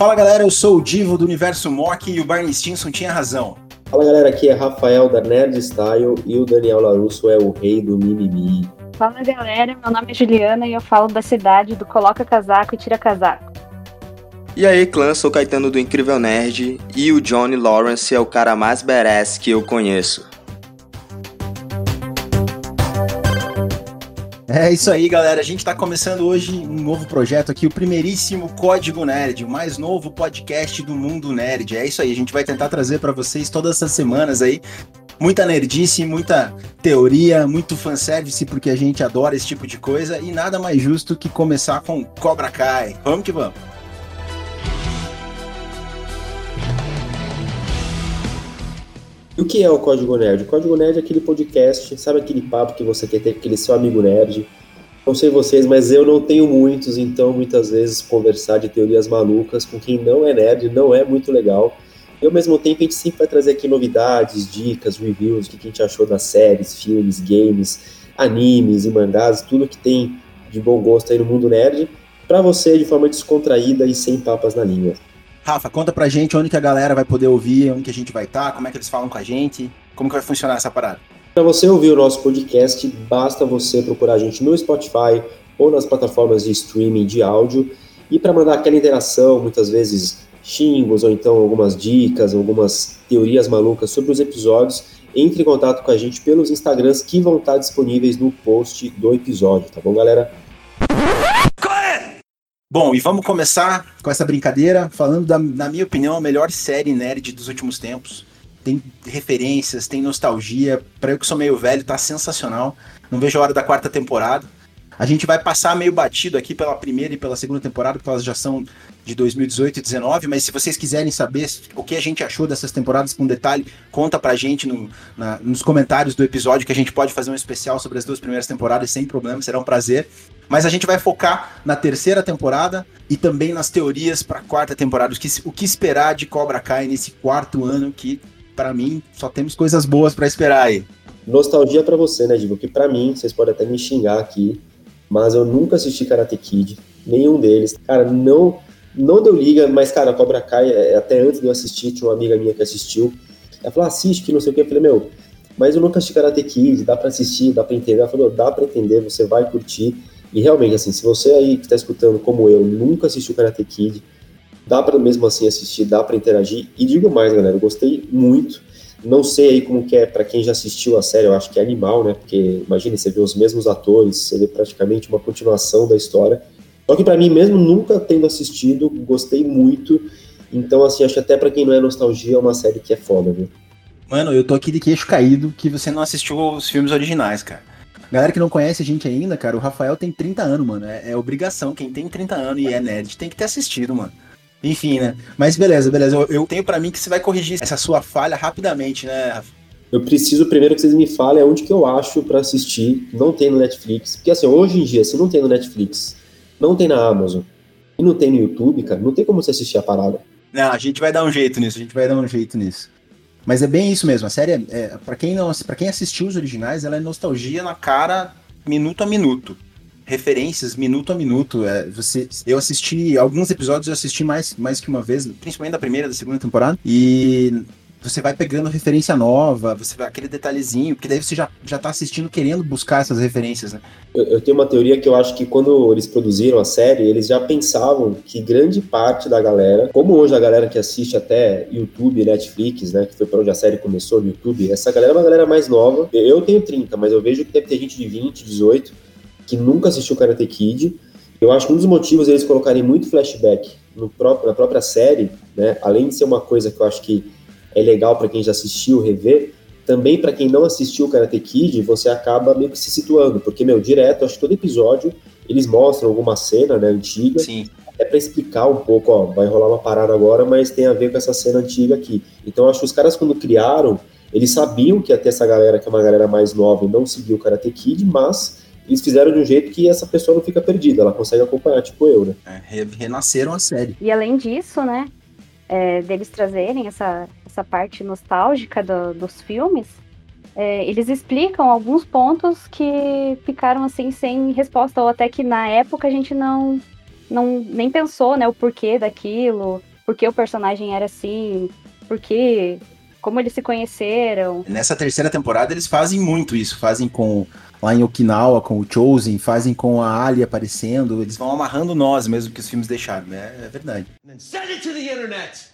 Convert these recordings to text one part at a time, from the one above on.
Fala galera, eu sou o Divo do Universo Mock e o Barney Stinson tinha razão. Fala galera, aqui é Rafael da Nerd Style e o Daniel Larusso é o rei do mimimi. Fala galera, meu nome é Juliana e eu falo da cidade do Coloca Casaco e Tira Casaco. E aí, clã, sou Caetano do Incrível Nerd e o Johnny Lawrence é o cara mais badass que eu conheço. É isso aí, galera. A gente está começando hoje um novo projeto aqui, o primeiríssimo Código Nerd, o mais novo podcast do mundo nerd. É isso aí, a gente vai tentar trazer para vocês todas essas semanas aí muita nerdice, muita teoria, muito fanservice, porque a gente adora esse tipo de coisa e nada mais justo que começar com Cobra Kai. Vamos que vamos. E o que é o Código Nerd? O Código Nerd é aquele podcast, sabe aquele papo que você quer ter com aquele seu amigo nerd? Não sei vocês, mas eu não tenho muitos, então muitas vezes conversar de teorias malucas com quem não é nerd não é muito legal. E ao mesmo tempo a gente sempre vai trazer aqui novidades, dicas, reviews, o que a gente achou das séries, filmes, games, animes e mangás, tudo que tem de bom gosto aí no mundo nerd, para você de forma descontraída e sem papas na língua. Rafa, conta pra gente onde que a galera vai poder ouvir, onde que a gente vai estar, tá, como é que eles falam com a gente, como que vai funcionar essa parada. Para você ouvir o nosso podcast, basta você procurar a gente no Spotify ou nas plataformas de streaming de áudio. E para mandar aquela interação, muitas vezes xingos ou então algumas dicas, algumas teorias malucas sobre os episódios, entre em contato com a gente pelos Instagrams que vão estar disponíveis no post do episódio, tá bom, galera? Bom, e vamos começar com essa brincadeira falando da, na minha opinião, a melhor série nerd dos últimos tempos. Tem referências, tem nostalgia. Para eu que sou meio velho, tá sensacional. Não vejo a hora da quarta temporada. A gente vai passar meio batido aqui pela primeira e pela segunda temporada, porque elas já são de 2018 e 2019, mas se vocês quiserem saber o que a gente achou dessas temporadas com detalhe, conta pra gente no, na, nos comentários do episódio que a gente pode fazer um especial sobre as duas primeiras temporadas sem problema, será um prazer. Mas a gente vai focar na terceira temporada e também nas teorias para a quarta temporada, o que, o que esperar de Cobra Kai nesse quarto ano que para mim só temos coisas boas para esperar aí. Nostalgia para você, né, Digo? Que para mim, vocês podem até me xingar aqui, mas eu nunca assisti Karate Kid, nenhum deles. Cara, não não deu liga, mas, cara, Cobra Kai, é, até antes de eu assistir, tinha uma amiga minha que assistiu. Ela falou, assiste, que não sei o que. Eu falei, meu, mas eu nunca assisti Karate Kid, dá pra assistir, dá pra entender. Ela falou, dá pra entender, você vai curtir. E realmente, assim, se você aí que tá escutando, como eu, nunca assistiu Karate Kid, dá pra mesmo assim assistir, dá pra interagir. E digo mais, galera, eu gostei muito. Não sei aí como que é para quem já assistiu a série, eu acho que é animal, né? Porque imagine, você vê os mesmos atores, você vê praticamente uma continuação da história. Só que para mim, mesmo nunca tendo assistido, gostei muito. Então, assim, acho até para quem não é nostalgia, é uma série que é foda, viu? Mano, eu tô aqui de queixo caído que você não assistiu os filmes originais, cara. Galera que não conhece a gente ainda, cara, o Rafael tem 30 anos, mano. É, é obrigação. Quem tem 30 anos e é nerd tem que ter assistido, mano. Enfim, né? Mas beleza, beleza. Eu, eu tenho para mim que você vai corrigir essa sua falha rapidamente, né, Rafa? Eu preciso primeiro que vocês me falem onde que eu acho para assistir. Não tem no Netflix. Porque assim, hoje em dia, se não tem no Netflix, não tem na Amazon e não tem no YouTube, cara, não tem como você assistir a parada. Não, a gente vai dar um jeito nisso, a gente vai dar um jeito nisso. Mas é bem isso mesmo, a série é, é para quem não, para quem assistiu os originais, ela é nostalgia na cara minuto a minuto referências minuto a minuto. É, você, eu assisti alguns episódios, eu assisti mais, mais que uma vez, principalmente da primeira, da segunda temporada, e você vai pegando referência nova, você vai aquele detalhezinho, porque daí você já, já tá assistindo querendo buscar essas referências, né? Eu, eu, tenho uma teoria que eu acho que quando eles produziram a série, eles já pensavam que grande parte da galera, como hoje a galera que assiste até YouTube, Netflix, né, que foi para onde a série começou no YouTube, essa galera é uma galera mais nova. Eu tenho 30, mas eu vejo que deve ter gente de 20, 18 que nunca assistiu Karate Kid. Eu acho que um dos motivos eles colocarem muito flashback próprio, na própria série, né, além de ser uma coisa que eu acho que é legal para quem já assistiu rever, também para quem não assistiu Karate Kid, você acaba meio que se situando, porque, meu, direto, acho que todo episódio eles mostram alguma cena, né, antiga, Sim. até para explicar um pouco, ó, vai rolar uma parada agora, mas tem a ver com essa cena antiga aqui. Então, acho que os caras, quando criaram, eles sabiam que ter essa galera, que é uma galera mais nova não seguiu o Karate Kid, mas eles fizeram de um jeito que essa pessoa não fica perdida, ela consegue acompanhar, tipo eu, né? É, renasceram a série. E além disso, né, é, deles trazerem essa, essa parte nostálgica do, dos filmes, é, eles explicam alguns pontos que ficaram assim sem resposta, ou até que na época a gente não, não nem pensou, né, o porquê daquilo. por que o personagem era assim, por que, como eles se conheceram. Nessa terceira temporada eles fazem muito isso, fazem com lá em Okinawa com o Chosen, fazem com a Ali aparecendo, eles vão amarrando nós mesmo que os filmes deixaram, né? É verdade. Send it to the internet.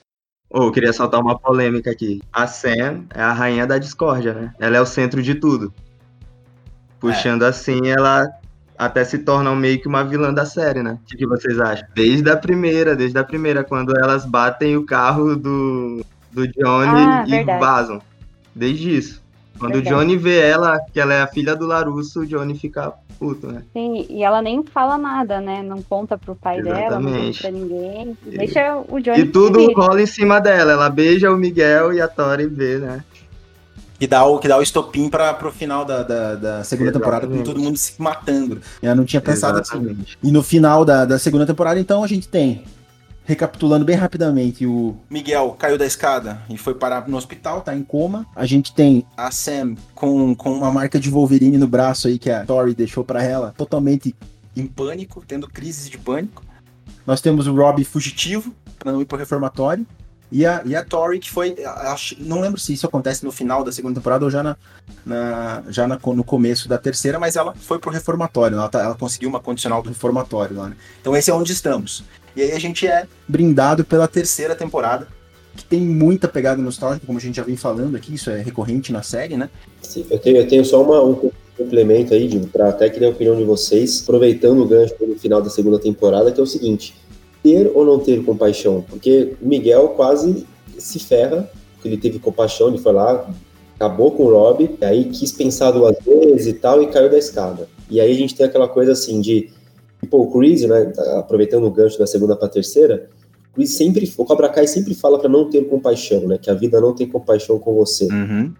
Oh, eu queria soltar uma polêmica aqui. A Sam é a rainha da discórdia, né? Ela é o centro de tudo. Puxando é. assim, ela até se torna meio que uma vilã da série, né? O que vocês acham? Desde a primeira, desde a primeira, quando elas batem o carro do, do Johnny ah, e verdade. vazam. Desde isso. Quando verdade. o Johnny vê ela, que ela é a filha do Larusso, o Johnny fica puto, né? Sim, e ela nem fala nada, né? Não conta pro pai Exatamente. dela, não conta pra ninguém. E... Deixa o Johnny. E tudo rola em cima dela. Ela beija o Miguel e a Tori vê, né? que dá o, que dá o estopim para pro final da, da, da segunda Exatamente. temporada, com todo mundo se matando. Eu não tinha pensado assim. Exatamente. assim. E no final da, da segunda temporada, então, a gente tem, recapitulando bem rapidamente, o Miguel caiu da escada e foi parar no hospital, tá em coma. A gente tem a Sam com, com uma marca de Wolverine no braço aí que a Tori deixou para ela, totalmente em pânico, tendo crises de pânico. Nós temos o Rob fugitivo, para não ir pro reformatório. E a, e a Tori, que foi. Acho, não lembro se isso acontece no final da segunda temporada ou já, na, na já na, no começo da terceira, mas ela foi pro reformatório. Ela, tá, ela conseguiu uma condicional do reformatório lá, né? Então esse é onde estamos. E aí a gente é brindado pela terceira temporada, que tem muita pegada nostálgica, como a gente já vem falando aqui, isso é recorrente na série, né? Sim, eu tenho, eu tenho só uma, um complemento aí, para até querer a opinião de vocês, aproveitando o gancho no final da segunda temporada, que é o seguinte ter ou não ter compaixão, porque o Miguel quase se ferra, porque ele teve compaixão, ele foi lá, acabou com o Rob, aí quis pensar duas vezes e tal, e caiu da escada. E aí a gente tem aquela coisa assim de, pô, o Chris, né, aproveitando o gancho da segunda para terceira, o Chris sempre, o Cobra Kai sempre fala para não ter compaixão, né, que a vida não tem compaixão com você. Uhum.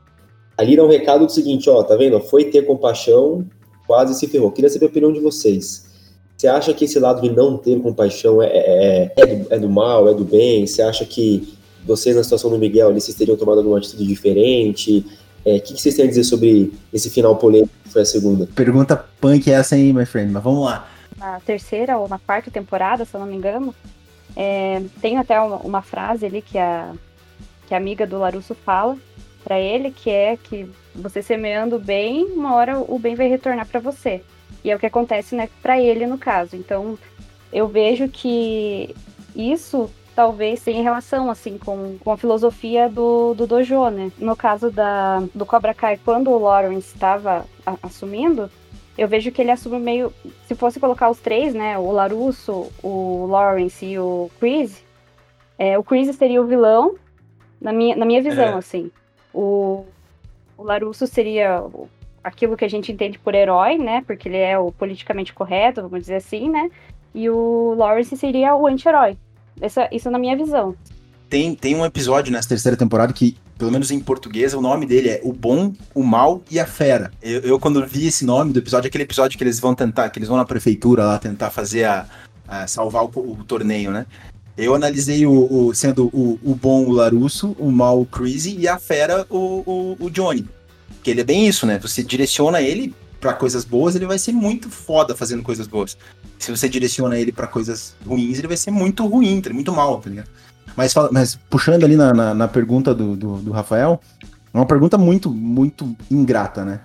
Ali dá um recado do seguinte, ó, tá vendo? Foi ter compaixão, quase se ferrou. Queria saber a opinião de vocês. Você acha que esse lado de não ter compaixão é, é, é, do, é do, mal, é do bem? Você acha que vocês, na situação do Miguel, ali, vocês teriam tomado alguma atitude diferente? É, o é, que, que, vocês têm a dizer sobre esse final polêmico que foi a segunda? Pergunta punk essa aí, my friend, mas vamos lá. Na terceira ou na quarta temporada, se eu não me engano, é, tem até uma, uma, frase ali que a, que a amiga do Larusso fala para ele, que é que você semeando bem, uma hora o bem vai retornar para você. E é o que acontece, né, para ele no caso. Então, eu vejo que isso talvez tenha relação assim com, com a filosofia do, do dojo, né? No caso da, do Cobra Kai, quando o Lawrence estava assumindo, eu vejo que ele assume meio. Se fosse colocar os três, né? O Larusso, o Lawrence e o Chris, é, o Chris seria o vilão, na minha, na minha visão, é. assim. O, o Larusso seria aquilo que a gente entende por herói, né? Porque ele é o politicamente correto, vamos dizer assim, né? E o Lawrence seria o anti-herói. Isso na minha visão. Tem, tem um episódio nessa terceira temporada que, pelo menos em português, o nome dele é O Bom, o Mal e a Fera. Eu, eu quando vi esse nome do episódio, aquele episódio que eles vão tentar, que eles vão na prefeitura lá tentar fazer a, a salvar o, o, torneio, né? Eu analisei o, o sendo o, o, bom o Larusso, o mal o Crazy e a fera o, o, o Johnny. Porque ele é bem isso, né? Você direciona ele para coisas boas, ele vai ser muito foda fazendo coisas boas. Se você direciona ele para coisas ruins, ele vai ser muito ruim, tá muito mal, tá ligado? Mas, mas puxando ali na, na, na pergunta do, do, do, Rafael, é uma pergunta muito, muito ingrata, né?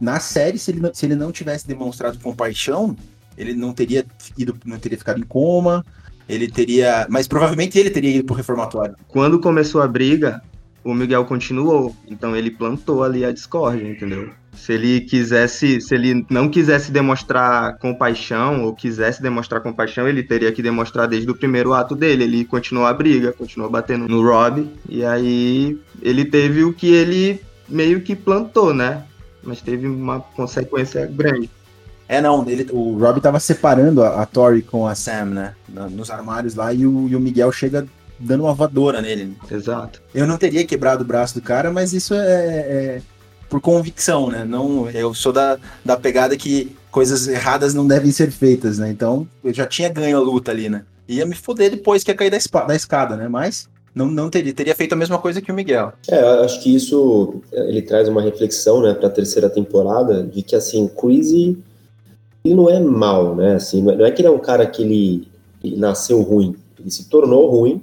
Na série, se ele, se ele não tivesse demonstrado compaixão, ele não teria ido, não teria ficado em coma, ele teria. Mas provavelmente ele teria ido pro reformatório. Quando começou a briga, o Miguel continuou. Então ele plantou ali a discórdia, entendeu? Se ele quisesse, se ele não quisesse demonstrar compaixão ou quisesse demonstrar compaixão, ele teria que demonstrar desde o primeiro ato dele. Ele continuou a briga, continuou batendo no Rob, e aí ele teve o que ele meio que plantou, né? Mas teve uma consequência grande. É, não, ele, o Rob tava separando a, a Tori com a Sam, né? Nos armários lá, e o, e o Miguel chega dando uma voadora nele. Exato. Eu não teria quebrado o braço do cara, mas isso é, é por convicção, né? Não, eu sou da, da pegada que coisas erradas não devem ser feitas, né? Então eu já tinha ganho a luta ali, né? Ia me foder depois que ia cair da, da escada, né? Mas não, não teria, teria feito a mesma coisa que o Miguel. É, acho que isso ele traz uma reflexão, né, para a terceira temporada de que assim, o Quizzy ele não é mal, né? Assim, não é que ele é um cara que ele, ele nasceu ruim, ele se tornou ruim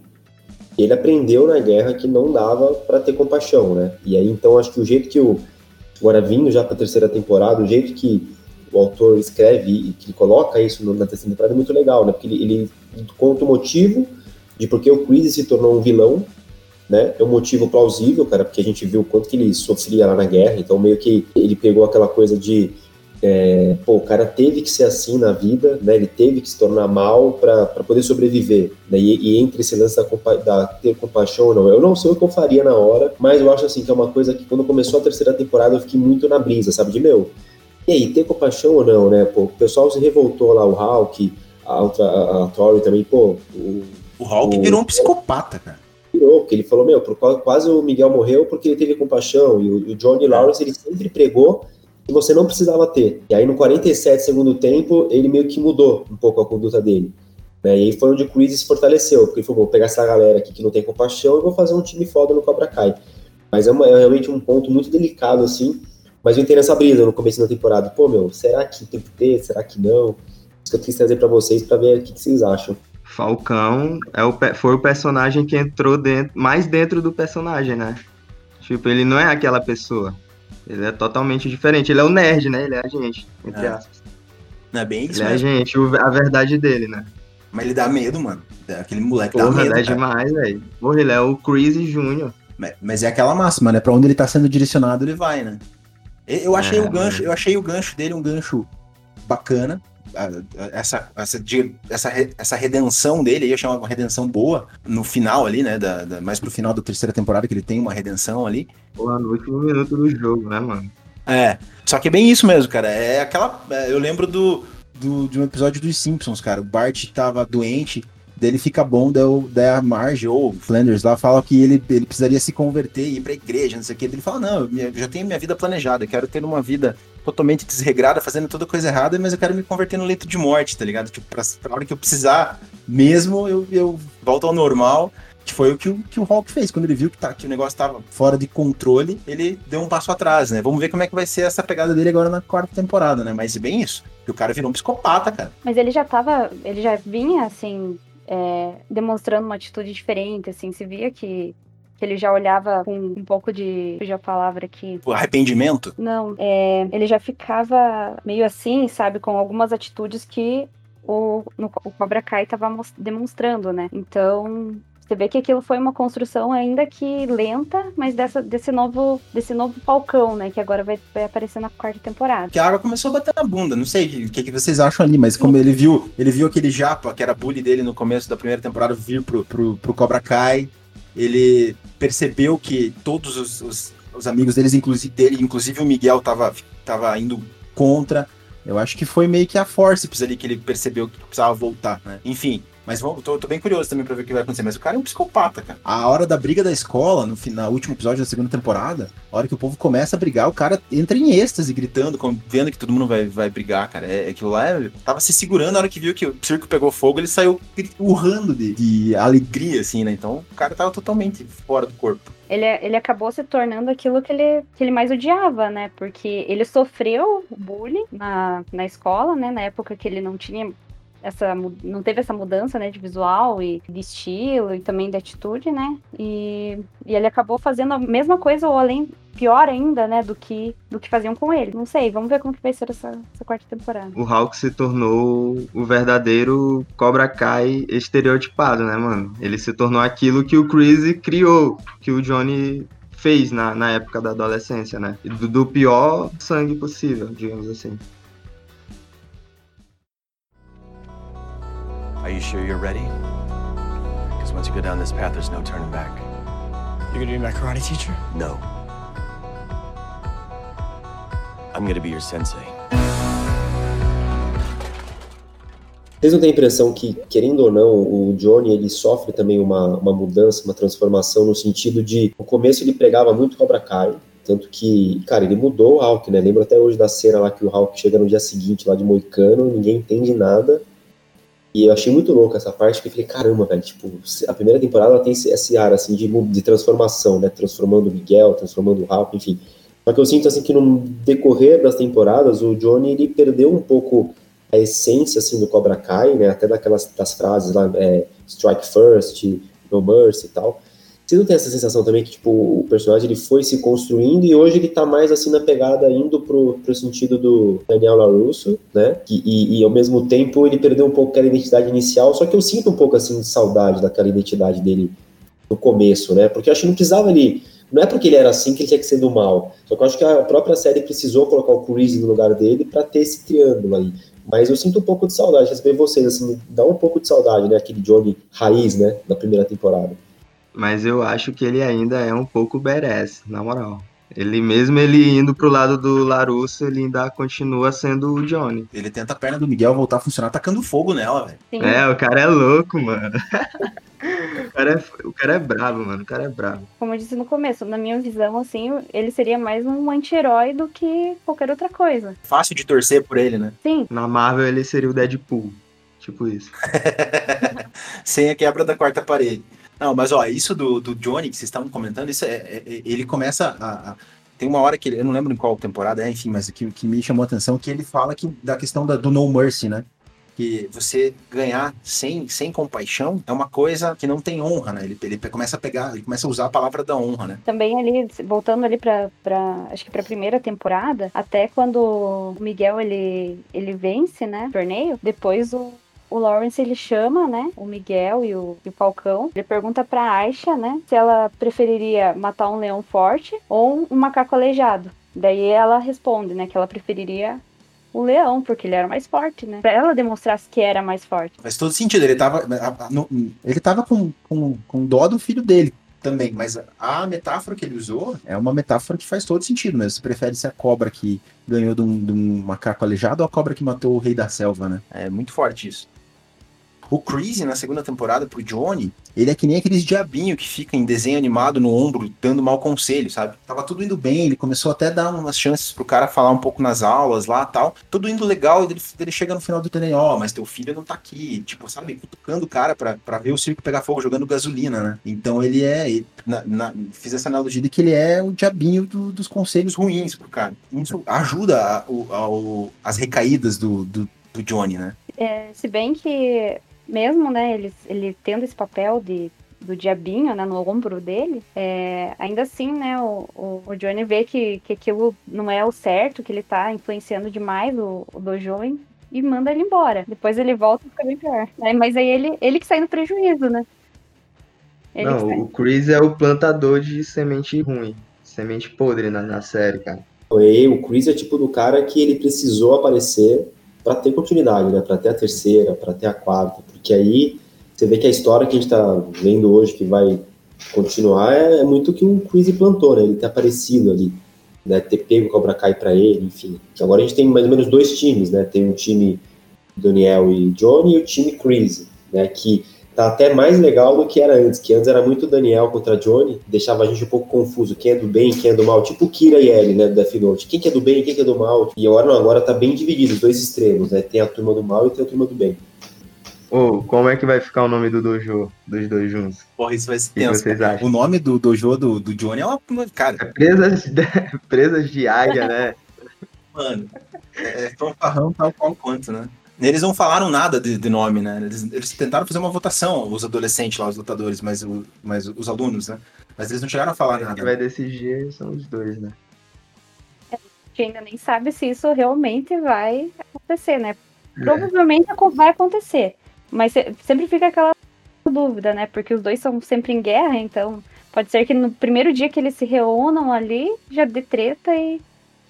ele aprendeu na guerra que não dava para ter compaixão, né? E aí então acho que o jeito que o agora vindo já para a terceira temporada, o jeito que o autor escreve e que ele coloca isso na terceira temporada é muito legal, né? Porque ele, ele conta o motivo de por que o Chris se tornou um vilão, né? É um motivo plausível, cara, porque a gente viu o quanto que ele sofria lá na guerra, então meio que ele pegou aquela coisa de é, pô, o cara teve que ser assim na vida, né? Ele teve que se tornar mal para poder sobreviver, né? E, e, entre esse lance da, da, ter compaixão ou não, eu não sei o que eu faria na hora, mas eu acho assim que é uma coisa que quando começou a terceira temporada eu fiquei muito na brisa, sabe? De meu, e aí, ter compaixão ou não, né? Pô, o pessoal se revoltou lá, o Hulk, a, outra, a, a Tori também, pô. O, o Hulk o, virou um psicopata, cara. Virou, porque ele falou, meu, quase o Miguel morreu porque ele teve compaixão. E o, o Johnny Lawrence, ele sempre pregou que você não precisava ter. E aí no 47 segundo tempo, ele meio que mudou um pouco a conduta dele. Né? E aí foi onde o Chris se fortaleceu, porque ele falou, vou pegar essa galera aqui que não tem compaixão e vou fazer um time foda no Cobra Kai. Mas é, uma, é realmente um ponto muito delicado, assim, mas eu entrei nessa brisa no começo da temporada. Pô, meu, será que tem que ter? Será que não? Isso que eu quis trazer para vocês para ver o que, que, vocês acham. Falcão é o, foi o personagem que entrou dentro, mais dentro do personagem, né? Tipo, ele não é aquela pessoa. Ele é totalmente diferente. Ele é o nerd, né? Ele é a gente, entre é. aspas. Não é bem isso, Ele mesmo. é a gente, a verdade dele, né? Mas ele dá medo, mano. Aquele moleque Porra, dá medo. Porra, é demais, velho. Porra, ele é o Chris Jr. Mas é aquela máxima, né? Pra onde ele tá sendo direcionado, ele vai, né? Eu achei é, o gancho, eu achei o gancho dele um gancho bacana. Essa, essa, essa, essa redenção dele, aí eu chamo uma redenção boa, no final ali, né? Da, da, mais pro final da terceira temporada, que ele tem uma redenção ali. Pô, no último minuto do jogo, né, mano? É. Só que é bem isso mesmo, cara. É aquela. É, eu lembro do, do, de um episódio dos Simpsons, cara. O Bart tava doente dele fica bom, daí, a Marge ou Flanders lá fala que ele, ele precisaria se converter e ir pra igreja, não sei o que. Ele fala: Não, eu já tenho minha vida planejada, quero ter uma vida totalmente desregrada, fazendo toda coisa errada, mas eu quero me converter no leito de morte, tá ligado? Tipo, pra, pra hora que eu precisar mesmo, eu, eu volto ao normal. Que foi o que, o que o Hulk fez. Quando ele viu que, tá, que o negócio tava fora de controle, ele deu um passo atrás, né? Vamos ver como é que vai ser essa pegada dele agora na quarta temporada, né? Mas bem isso. Que o cara virou um psicopata, cara. Mas ele já tava. Ele já vinha, assim, é, demonstrando uma atitude diferente, assim, se via que, que ele já olhava com um pouco de, a palavra aqui. O arrependimento? Não, é, ele já ficava meio assim, sabe, com algumas atitudes que o, no, o Cobra Kai estava demonstrando, né? Então, você vê que aquilo foi uma construção ainda que lenta, mas dessa, desse novo desse novo Falcão, né? Que agora vai, vai aparecer na quarta temporada. Que a água começou a bater na bunda, não sei o que, que vocês acham ali, mas como ele viu, ele viu aquele japa, que era bully dele no começo da primeira temporada, vir pro, pro, pro Cobra Kai, ele percebeu que todos os, os, os amigos deles, inclusive dele, inclusive o Miguel, tava, tava indo contra. Eu acho que foi meio que a forceps ali que ele percebeu que precisava voltar, né? Enfim, mas vou, tô, tô, bem curioso também pra ver o que vai acontecer. Mas o cara é um psicopata, cara. A hora da briga da escola, no final, último episódio da segunda temporada, a hora que o povo começa a brigar, o cara entra em êxtase, gritando, vendo que todo mundo vai, vai brigar, cara. É, aquilo lá é, tava se segurando a hora que viu que o circo pegou fogo, ele saiu urrando de, de alegria, assim, né? Então o cara tava totalmente fora do corpo. Ele, ele acabou se tornando aquilo que ele, que ele mais odiava, né? Porque ele sofreu bullying na, na escola, né? Na época que ele não tinha essa não teve essa mudança, né, de visual e de estilo e também de atitude, né? E, e ele acabou fazendo a mesma coisa ou além pior ainda, né, do que do que faziam com ele. Não sei, vamos ver como que vai ser essa, essa quarta temporada. O Hulk se tornou o verdadeiro Cobra Kai estereotipado, né, mano? Ele se tornou aquilo que o Chris criou, que o Johnny fez na, na época da adolescência, né? Do, do pior sangue possível, digamos assim. You sure you're ready? Because once you go down this path, there's no turning back. You're gonna be my karate teacher? No. I'm gonna be your sensei. Vocês não têm a impressão que, querendo ou não, o Johnny ele sofre também uma, uma mudança, uma transformação no sentido de, no começo ele pregava muito Cobra Kai, tanto que, cara, ele mudou o Hulk, né? Lembro até hoje da cena lá que o Hulk chega no dia seguinte lá de Moicano, ninguém entende nada, e eu achei muito louco essa parte, que eu falei, caramba, velho, tipo, a primeira temporada ela tem esse ar, assim, de, de transformação, né, transformando o Miguel, transformando o Hulk, enfim. Só que eu sinto, assim, que no decorrer das temporadas, o Johnny, ele perdeu um pouco a essência, assim, do Cobra Kai, né, até daquelas das frases lá, é, strike first, No Mercy e tal. Você não tem essa sensação também que, tipo, o personagem ele foi se construindo e hoje ele tá mais assim na pegada indo pro, pro sentido do Daniel LaRusso, né? E, e, e, ao mesmo tempo ele perdeu um pouco aquela identidade inicial, só que eu sinto um pouco assim de saudade daquela identidade dele no começo, né? Porque eu acho que não precisava ali. Não é porque ele era assim que ele tinha que ser do mal. Só que eu acho que a própria série precisou colocar o Chris no lugar dele para ter esse triângulo aí. Mas eu sinto um pouco de saudade, receber vocês, assim, dá um pouco de saudade, né? Aquele Johnny raiz, né? Da primeira temporada. Mas eu acho que ele ainda é um pouco badass, na moral. Ele mesmo ele indo pro lado do Larusso, ele ainda continua sendo o Johnny. Ele tenta a perna do Miguel voltar a funcionar tacando fogo nela, velho. É, o cara é louco, mano. o, cara é, o cara é bravo, mano. O cara é bravo. Como eu disse no começo, na minha visão, assim, ele seria mais um anti-herói do que qualquer outra coisa. Fácil de torcer por ele, né? Sim. Na Marvel ele seria o Deadpool. Tipo isso. Sem a quebra da quarta parede. Não, mas ó, isso do, do Johnny que vocês estavam comentando, isso é, é, é ele começa a, a, Tem uma hora que ele. Eu não lembro em qual temporada é, enfim, mas que, que me chamou a atenção que ele fala que, da questão da, do No Mercy, né? Que você ganhar sem, sem compaixão é uma coisa que não tem honra, né? Ele, ele começa a pegar, ele começa a usar a palavra da honra, né? Também ali, voltando ali pra acho que pra primeira temporada, até quando o Miguel ele, ele vence, né? O torneio, depois o, o Lawrence ele chama, né, o Miguel e o, e o Falcão. Ele pergunta pra Aisha, né, se ela preferiria matar um leão forte ou um macaco aleijado. Daí ela responde, né, que ela preferiria o leão, porque ele era mais forte, né? Pra ela demonstrar que era mais forte. Faz todo sentido. Ele tava, ele tava com, com, com dó do filho dele também, mas a metáfora que ele usou é uma metáfora que faz todo sentido mesmo. Você prefere ser a cobra que ganhou de um, de um macaco aleijado ou a cobra que matou o rei da selva, né? É muito forte isso. O Chris, na segunda temporada, pro Johnny, ele é que nem aqueles diabinho que fica em desenho animado no ombro, dando mau conselho, sabe? Tava tudo indo bem, ele começou até a dar umas chances pro cara falar um pouco nas aulas lá tal. Tudo indo legal, ele, ele chega no final do treino, ó, oh, mas teu filho não tá aqui. Tipo, sabe, cutucando o cara pra, pra ver o circo pegar fogo, jogando gasolina, né? Então ele é. Ele, na, na, fiz essa analogia de que ele é o diabinho do, dos conselhos ruins pro cara. Isso ajuda a, a, as recaídas do, do, do Johnny, né? É, se bem que mesmo, né, ele, ele tendo esse papel de do diabinho, né, no ombro dele, é, ainda assim, né, o, o, o, Johnny vê que, que aquilo não é o certo, que ele tá influenciando demais o, o Dojo e manda ele embora. Depois ele volta e fica bem pior. Né? Mas aí ele, ele que sai no prejuízo, né? Ele não, o Chris é o plantador de semente ruim, semente podre na, na série, cara. O Chris é tipo do cara que ele precisou aparecer para ter continuidade, né? Para ter a terceira, para ter a quarta, porque aí você vê que a história que a gente está vendo hoje, que vai continuar, é, é muito que o Chris plantou, né? Ele ter aparecido ali, né? Ter pego o Cobra Kai para ele, enfim. Agora a gente tem mais ou menos dois times, né? Tem o time Daniel e Johnny e o time Chris, né? Que tá até mais legal do que era antes, que antes era muito Daniel contra Johnny, deixava a gente um pouco confuso, quem é do bem, quem é do mal, tipo Kira e Ellie, né, do Death Note, quem que é do bem, quem que é do mal, e agora não, agora tá bem dividido, os dois extremos, né, tem a turma do mal e tem a turma do bem. Ô, oh, como é que vai ficar o nome do dojo dos dois juntos? Porra, isso vai ser tenso. vocês acham? O nome do dojo do, do Johnny é uma. Cara. É presas, de, presas de águia, né? Mano, é fanfarrão tal qual quanto, né? Eles não falaram nada de, de nome, né? Eles, eles, tentaram fazer uma votação, os adolescentes lá, os lutadores, mas, o, mas os alunos, né? Mas eles não chegaram a falar nada. Quem vai decidir são os dois, né? A gente ainda nem sabe se isso realmente vai acontecer, né? É. Provavelmente vai acontecer. Mas sempre fica aquela dúvida, né? Porque os dois são sempre em guerra, então pode ser que no primeiro dia que eles se reúnam ali, já dê treta e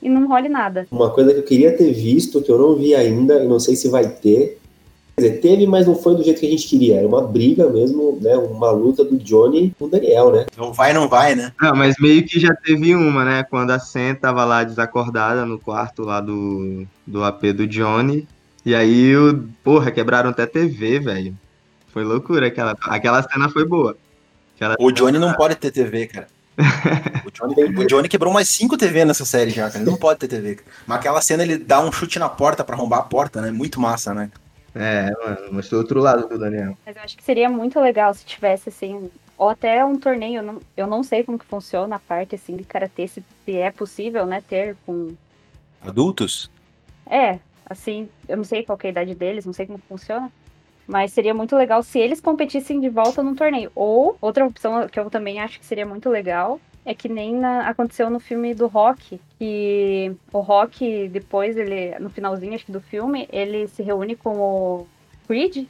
e não role nada. Uma coisa que eu queria ter visto, que eu não vi ainda, e não sei se vai ter. Quer dizer, teve, mas não foi do jeito que a gente queria. Era uma briga mesmo, né? Uma luta do Johnny com o Daniel, né? Não vai, não vai, né? Não, mas meio que já teve uma, né? Quando a Sen tava lá desacordada no quarto lá do, do AP do Johnny. E aí, o, porra, quebraram até TV, velho. Foi loucura aquela. Aquela cena foi boa. Aquela o Johnny não pode ter TV, cara. O Johnny, o Johnny, quebrou mais 5 TV nessa série já, cara. Ele não pode ter TV. Mas aquela cena ele dá um chute na porta para arrombar a porta, né? Muito massa, né? É, mano, mostrou outro lado do Daniel. Mas eu acho que seria muito legal se tivesse, assim, ou até um torneio. Eu não, eu não sei como que funciona a parte, assim, de karatê, se é possível, né, ter com... Adultos? É, assim, eu não sei qual é a idade deles, não sei como funciona. Mas seria muito legal se eles competissem de volta no torneio. Ou, outra opção que eu também acho que seria muito legal, é que nem na, aconteceu no filme do Rock, que o Rock, depois, ele, no finalzinho acho que do filme, ele se reúne com o Creed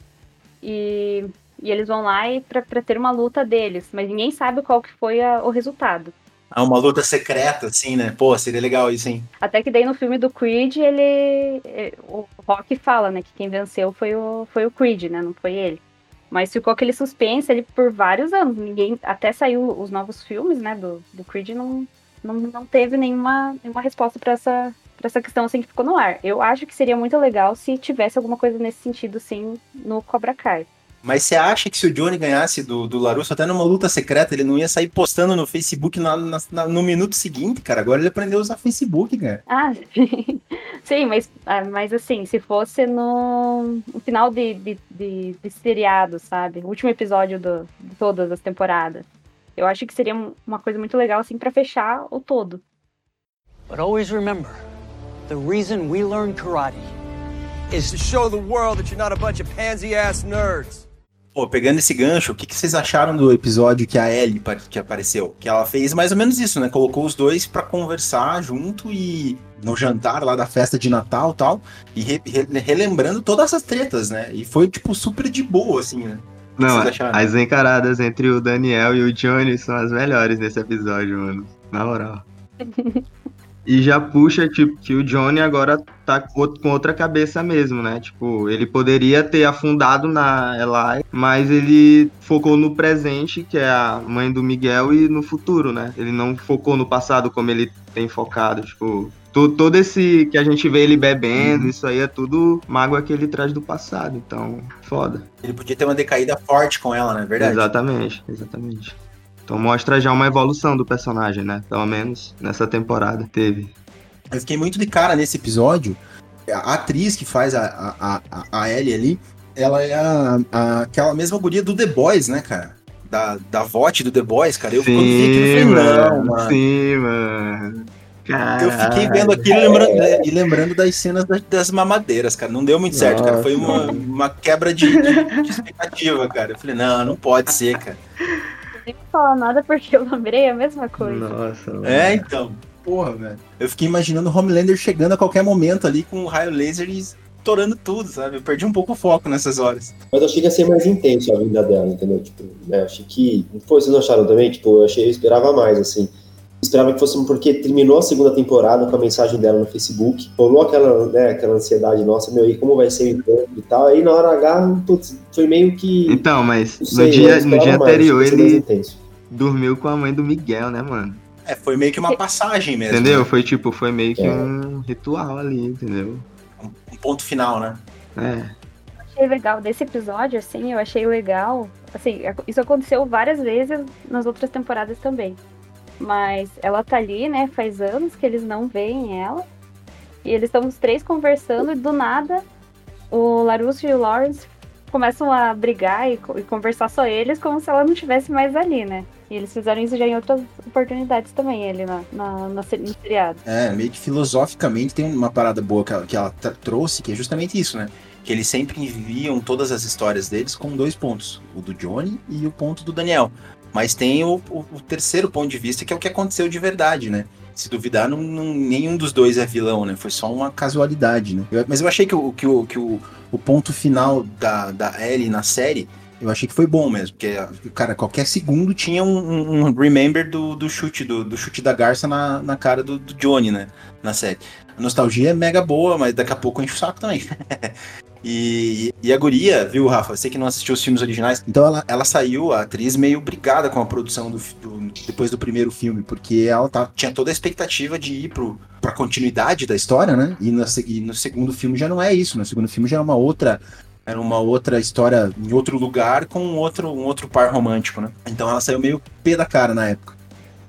e, e eles vão lá e pra, pra ter uma luta deles, mas ninguém sabe qual que foi a, o resultado. Ah, uma luta secreta, assim, né? Pô, seria legal isso, hein? Até que daí no filme do Creed, ele. O Rock fala, né, que quem venceu foi o, foi o Creed, né? Não foi ele. Mas ficou aquele suspense ali por vários anos. Ninguém. Até saiu os novos filmes, né, do, do Creed, não, não, não teve nenhuma, nenhuma resposta para essa, essa questão assim que ficou no ar. Eu acho que seria muito legal se tivesse alguma coisa nesse sentido, sim, no Cobra Kai. Mas você acha que se o Johnny ganhasse do, do Larusso até numa luta secreta, ele não ia sair postando no Facebook na, na, na, no minuto seguinte, cara? Agora ele aprendeu a usar Facebook, cara. Ah, sim, mas, ah, mas assim, se fosse no, no final de, de, de, de, seriado, sabe? O último episódio do, de todas as temporadas. Eu acho que seria uma coisa muito legal, assim, para fechar o todo. But always remember, the reason we learn karate is to show the world that you're not a bunch of pansy-ass nerds. Pô, pegando esse gancho, o que, que vocês acharam do episódio que a Ellie que apareceu? Que ela fez mais ou menos isso, né? Colocou os dois para conversar junto e no jantar lá da festa de Natal tal, e re, re, relembrando todas essas tretas, né? E foi, tipo, super de boa, assim, né? Não, as encaradas entre o Daniel e o Johnny são as melhores nesse episódio, mano. Na moral. E já puxa, tipo, que o Johnny agora tá com outra cabeça mesmo, né? Tipo, ele poderia ter afundado na Eli, mas ele focou no presente, que é a mãe do Miguel, e no futuro, né? Ele não focou no passado como ele tem focado, tipo... Todo esse que a gente vê ele bebendo, uhum. isso aí é tudo mágoa que ele traz do passado, então, foda. Ele podia ter uma decaída forte com ela, não é verdade? Exatamente, exatamente. Então mostra já uma evolução do personagem, né? Pelo menos nessa temporada teve. Eu fiquei muito de cara nesse episódio. A atriz que faz a, a, a, a Ellie ali, ela é a, a, aquela mesma guria do The Boys, né, cara? Da, da VOT do The Boys, cara. Eu sim, quando vi aquilo, falei, não, mano. Sim, mano. Eu fiquei vendo aquilo e lembrando, né, e lembrando das cenas das, das, mamadeiras, cara. Não deu muito certo, cara. Foi uma, uma quebra de, de, de expectativa, cara. Eu falei, não, não pode ser, cara nem falar nada porque eu lembrei a mesma coisa. Nossa. Mano. É, então. Porra, velho. Eu fiquei imaginando o Homelander chegando a qualquer momento ali com o raio laser e estourando tudo, sabe? Eu perdi um pouco o foco nessas horas. Mas eu achei que ia ser mais intenso a vida dela, entendeu? Tipo, né? achei que. Pô, vocês não acharam também? Tipo, eu achei, eu esperava mais, assim esperava que fosse porque terminou a segunda temporada com a mensagem dela no Facebook, rolou aquela, né, aquela ansiedade nossa, meu, e como vai ser o encontro e tal, aí na hora H, putz, foi meio que... Então, mas sei, no dia, no dia anterior ele dormiu com a mãe do Miguel, né, mano? É, foi meio que uma passagem mesmo. Entendeu? Né? Foi tipo, foi meio que é. um ritual ali, entendeu? Um ponto final, né? É achei legal desse episódio, assim, eu achei legal. Assim, isso aconteceu várias vezes nas outras temporadas também. Mas ela tá ali, né? Faz anos que eles não veem ela. E eles estão os três conversando e do nada o Larusso e o Lawrence começam a brigar e, e, conversar só eles como se ela não estivesse mais ali, né? E eles fizeram isso já em outras oportunidades também, ele na, na, na no seriado. É, meio que filosoficamente tem uma parada boa que ela, que ela trouxe, que é justamente isso, né? Que eles sempre enviam todas as histórias deles com dois pontos: o do Johnny e o ponto do Daniel. Mas tem o, o, o, terceiro ponto de vista, que é o que aconteceu de verdade, né? Se duvidar, não, não, nenhum dos dois é vilão, né? Foi só uma casualidade, né? Eu, mas eu achei que, o, que, o, que o, o ponto final da, da Ellie na série, eu achei que foi bom mesmo. Porque, cara, qualquer segundo tinha um, um remember do, do chute, do, do, chute da garça na, na cara do, do Johnny, né? Na série. A nostalgia é mega boa, mas daqui a pouco enche o saco também. E, e a guria, viu, Rafa? Você que não assistiu os filmes originais. Então ela, ela saiu, a atriz, meio brigada com a produção do, do depois do primeiro filme, porque ela tá, tinha toda a expectativa de ir pro, pra continuidade da história, né? E no, e no segundo filme já não é isso. No segundo filme já é uma outra era uma outra história em outro lugar com um outro, um outro par romântico, né? Então ela saiu meio pé da cara na época.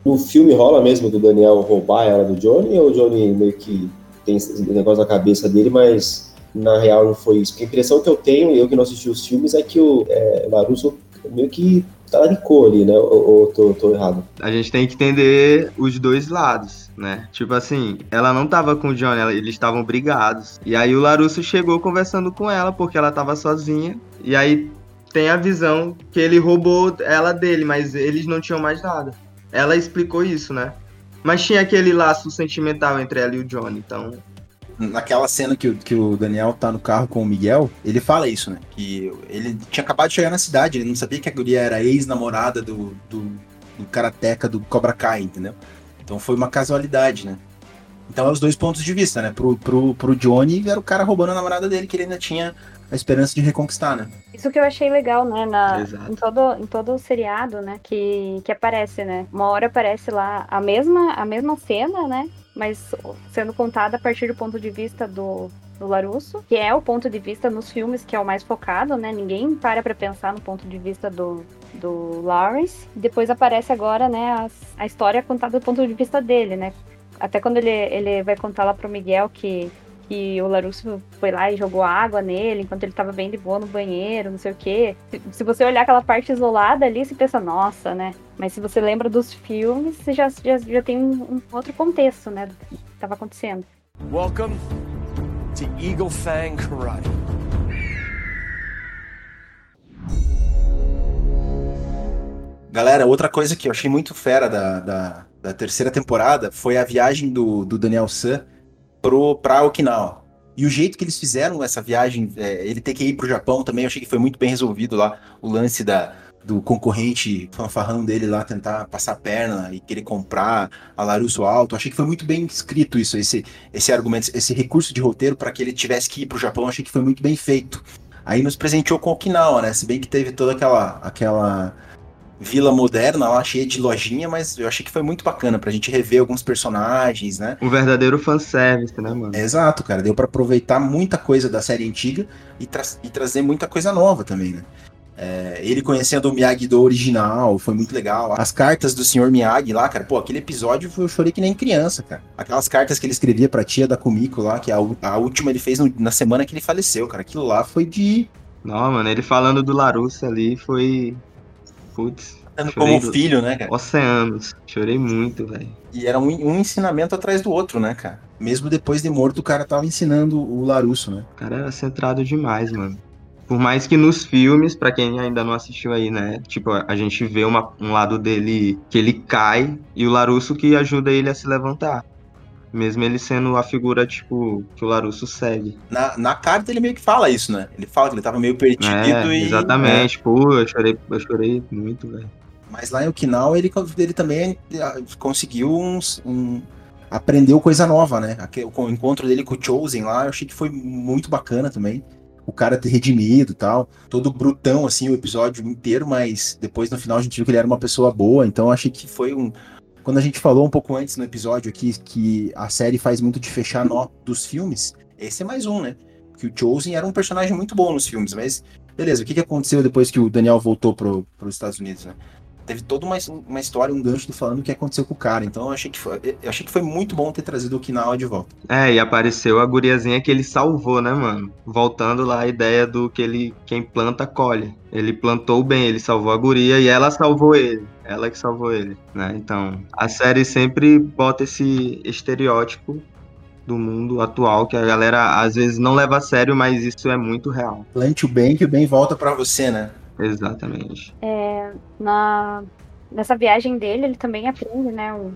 No filme rola mesmo do Daniel roubar ela do Johnny ou o Johnny meio que tem esse negócio na cabeça dele, mas na real não foi isso. Porque a impressão que eu tenho, eu que não assisti os filmes, é que o é, Larusso meio que talaricou ali, né? Ou, ou tô, tô errado? A gente tem que entender os dois lados, né? Tipo assim, ela não tava com o Johnny, ela- eles estavam brigados. E aí o Larusso chegou conversando com ela, porque ela tava sozinha. E aí tem a visão que ele roubou ela dele, mas eles não tinham mais nada. Ela explicou isso, né? Mas tinha aquele laço sentimental entre ela e o Johnny, então. Naquela cena que, o- que o Daniel tá no carro com o Miguel, ele fala isso, né? Que ele tinha acabado de chegar na cidade, ele não sabia que a guria era ex-namorada do, do, do karateca do Cobra Kai, entendeu? Então foi uma casualidade, né? Então é os dois pontos de vista, né? Pro, pro, pro Johnny era o cara roubando a namorada dele, que ele ainda tinha a esperança de reconquistar, né? Isso que eu achei legal, né? Na, Exato. em, todo, em todo o seriado, né? Que, que aparece, né? Uma hora aparece lá a mesma, a mesma cena, né? Mas sendo contada a partir do ponto de vista do, do Larusso, que é o ponto de vista nos filmes que é o mais focado, né? Ninguém para pra pensar no ponto de vista do, do Lawrence. Depois aparece agora, né? as- a história contada do ponto de vista dele, né? Até quando ele, ele vai contar lá pro Miguel que que o Larusso foi lá e jogou água nele enquanto ele tava bem de boa no banheiro, não sei o quê. Se, se você olhar aquela parte isolada ali, você pensa, nossa, né? Mas se você lembra dos filmes, você já, já, já tem um, um outro contexto, né? Do que tava acontecendo. Welcome to Eagle Fang Karate. Galera, outra coisa que eu achei muito fera da, da, da terceira temporada foi a viagem do, do Daniel San pro, pra Okinawa. E o jeito que eles fizeram essa viagem, é, ele ter que ir pro Japão também, eu achei que foi muito bem resolvido lá. O lance da, do concorrente fanfarrão dele lá tentar passar a perna e querer comprar a Larusso Alto. Achei que foi muito bem escrito isso, esse, esse argumento, esse recurso de roteiro para que ele tivesse que ir pro Japão. Eu achei que foi muito bem feito. Aí nos presenteou com Okinawa, né? Se bem que teve toda aquela, aquela vila moderna lá, cheia de lojinha, mas eu achei que foi muito bacana pra gente rever alguns personagens, né? Um verdadeiro fanservice, né, mano? Exato, cara. Deu pra aproveitar muita coisa da série antiga e, tra- e trazer muita coisa nova também, né? É, ele conhecendo o Miyagi-Do original, foi muito legal. As cartas do Sr. Miyagi lá, cara, pô, aquele episódio eu chorei que nem criança, cara. Aquelas cartas que ele escrevia pra tia da Kumiko lá, que a, a última ele fez no- na semana que ele faleceu, cara. Aquilo lá foi de. Não, mano, ele falando do Larusso ali foi. Putz, como filho, né, cara? oceanos. Chorei muito, velho. E era um, um ensinamento atrás do outro, né, cara? Mesmo depois de morto, o cara tava ensinando o Larusso, né? O cara era centrado demais, mano. Por mais que nos filmes, pra quem ainda não assistiu aí, né? Tipo, a gente vê uma- um lado dele que ele cai e o Larusso que ajuda ele a se levantar. Mesmo ele sendo a figura, tipo, que o Larusso segue. Na, na carta ele meio que fala isso, né? Ele fala que ele tava meio perdido É, e. exatamente. Pô, eu chorei, eu chorei muito, velho. Mas lá em Okinawa ele, ele também ah, conseguiu uns, um. Aprendeu coisa nova, né? O encontro dele com o Chosen lá, eu achei que foi muito bacana também. O cara ter redimido e tal. Todo brutão, assim, o episódio inteiro, mas depois no final a gente viu que ele era uma pessoa boa, então eu achei que foi um. Quando a gente falou um pouco antes no episódio aqui que a série faz muito de fechar nó dos filmes, esse é mais um, né? Que o Chosen era um personagem muito bom nos filmes, mas beleza, o que, que aconteceu depois que o Daniel voltou para os Estados Unidos, né? Teve toda uma, uma história, um gancho do falando o que aconteceu com o cara. Então eu achei que foi, eu achei que foi muito bom ter trazido o Okinawa de volta. É, e apareceu a guriazinha que ele salvou, né, mano? Voltando lá a ideia do que ele quem planta colhe. Ele plantou bem, ele salvou a guria e ela salvou ele. Ela que salvou ele, né? Então, a série sempre bota esse estereótipo do mundo atual que a galera às vezes não leva a sério, mas isso é muito real. Plante o bem que o bem volta para você, né? Exatamente. É, na, nessa viagem dele, ele também aprende, né, um,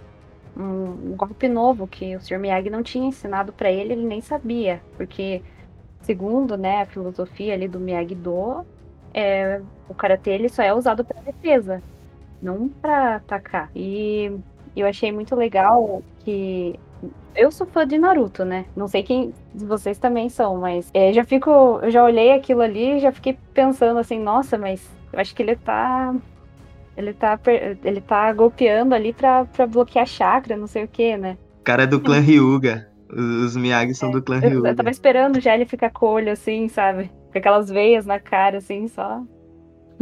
um, golpe novo que o Sr. Miyagi não tinha ensinado pra ele, ele nem sabia, porque segundo, né, a filosofia ali do Miyagi-Do, é, o karatê ele só é usado para defesa, não para atacar. E eu achei muito legal que eu sou fã de Naruto, né? Não sei quem vocês também são, mas é, já fico, eu já olhei aquilo ali e já fiquei pensando assim, nossa, mas eu acho que ele tá ele tá ele tá golpeando ali pra, pra bloquear chakra, não sei o que, né? O cara é do clã Ryuga. Os, Miyagi são do clã Eu, Ryuga. eu tava esperando já ele ficar com o olho assim, sabe? Com aquelas veias na cara, assim, só,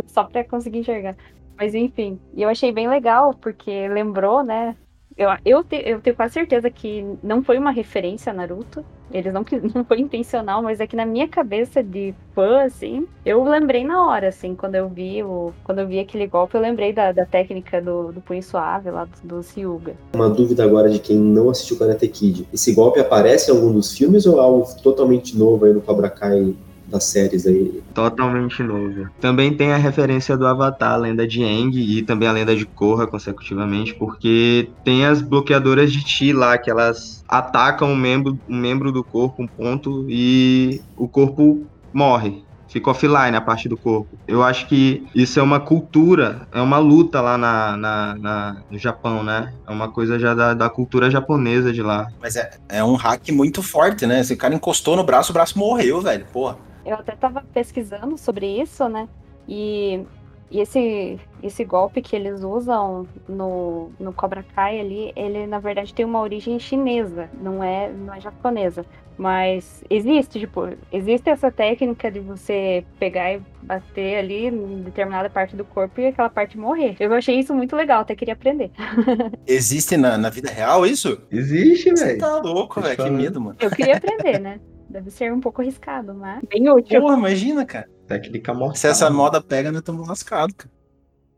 só pra conseguir enxergar. Mas enfim, e eu achei bem legal, porque lembrou, né? Eu, eu, te- eu tenho quase certeza que não foi uma referência a Naruto. eles não, não foi intencional, mas é que na minha cabeça de fã, assim, eu lembrei na hora, assim, quando eu vi o. Quando eu vi aquele golpe, eu lembrei da, da técnica do, do punho suave lá do, do Ryuga. Uma dúvida agora de quem não assistiu Karate Kid. Esse golpe aparece em algum dos filmes ou é algo totalmente novo aí no Cobra Kai das séries aí? Totalmente novo. Também tem a referência do Avatar, a lenda de Aang e também a lenda de Korra consecutivamente, porque tem as bloqueadoras de Chi lá, que elas atacam um membro, um membro do corpo, um ponto, e o corpo morre. Fica offline a parte do corpo. Eu acho que isso é uma cultura, é uma luta lá na, na- na- no Japão, né? É uma coisa já da, da cultura japonesa de lá. Mas é, é um hack muito forte, né? Se o cara encostou no braço, o braço morreu, velho. Porra. Eu até tava pesquisando sobre isso, né? E, e esse, esse golpe que eles usam no, no Cobra Kai ali, ele na verdade tem uma origem chinesa, não é, não é japonesa. Mas existe, tipo, existe essa técnica de você pegar e bater ali em determinada parte do corpo e aquela parte morrer. Eu achei isso muito legal, até queria aprender. Existe na, na vida real isso? Existe, Você velho. tá louco, velho. Que medo, mano. Eu queria aprender, né? Deve ser um pouco arriscado, mas bem útil. Porra, imagina, cara. Técnica mortal. Se essa moda pega, nós estamos lascados, cara.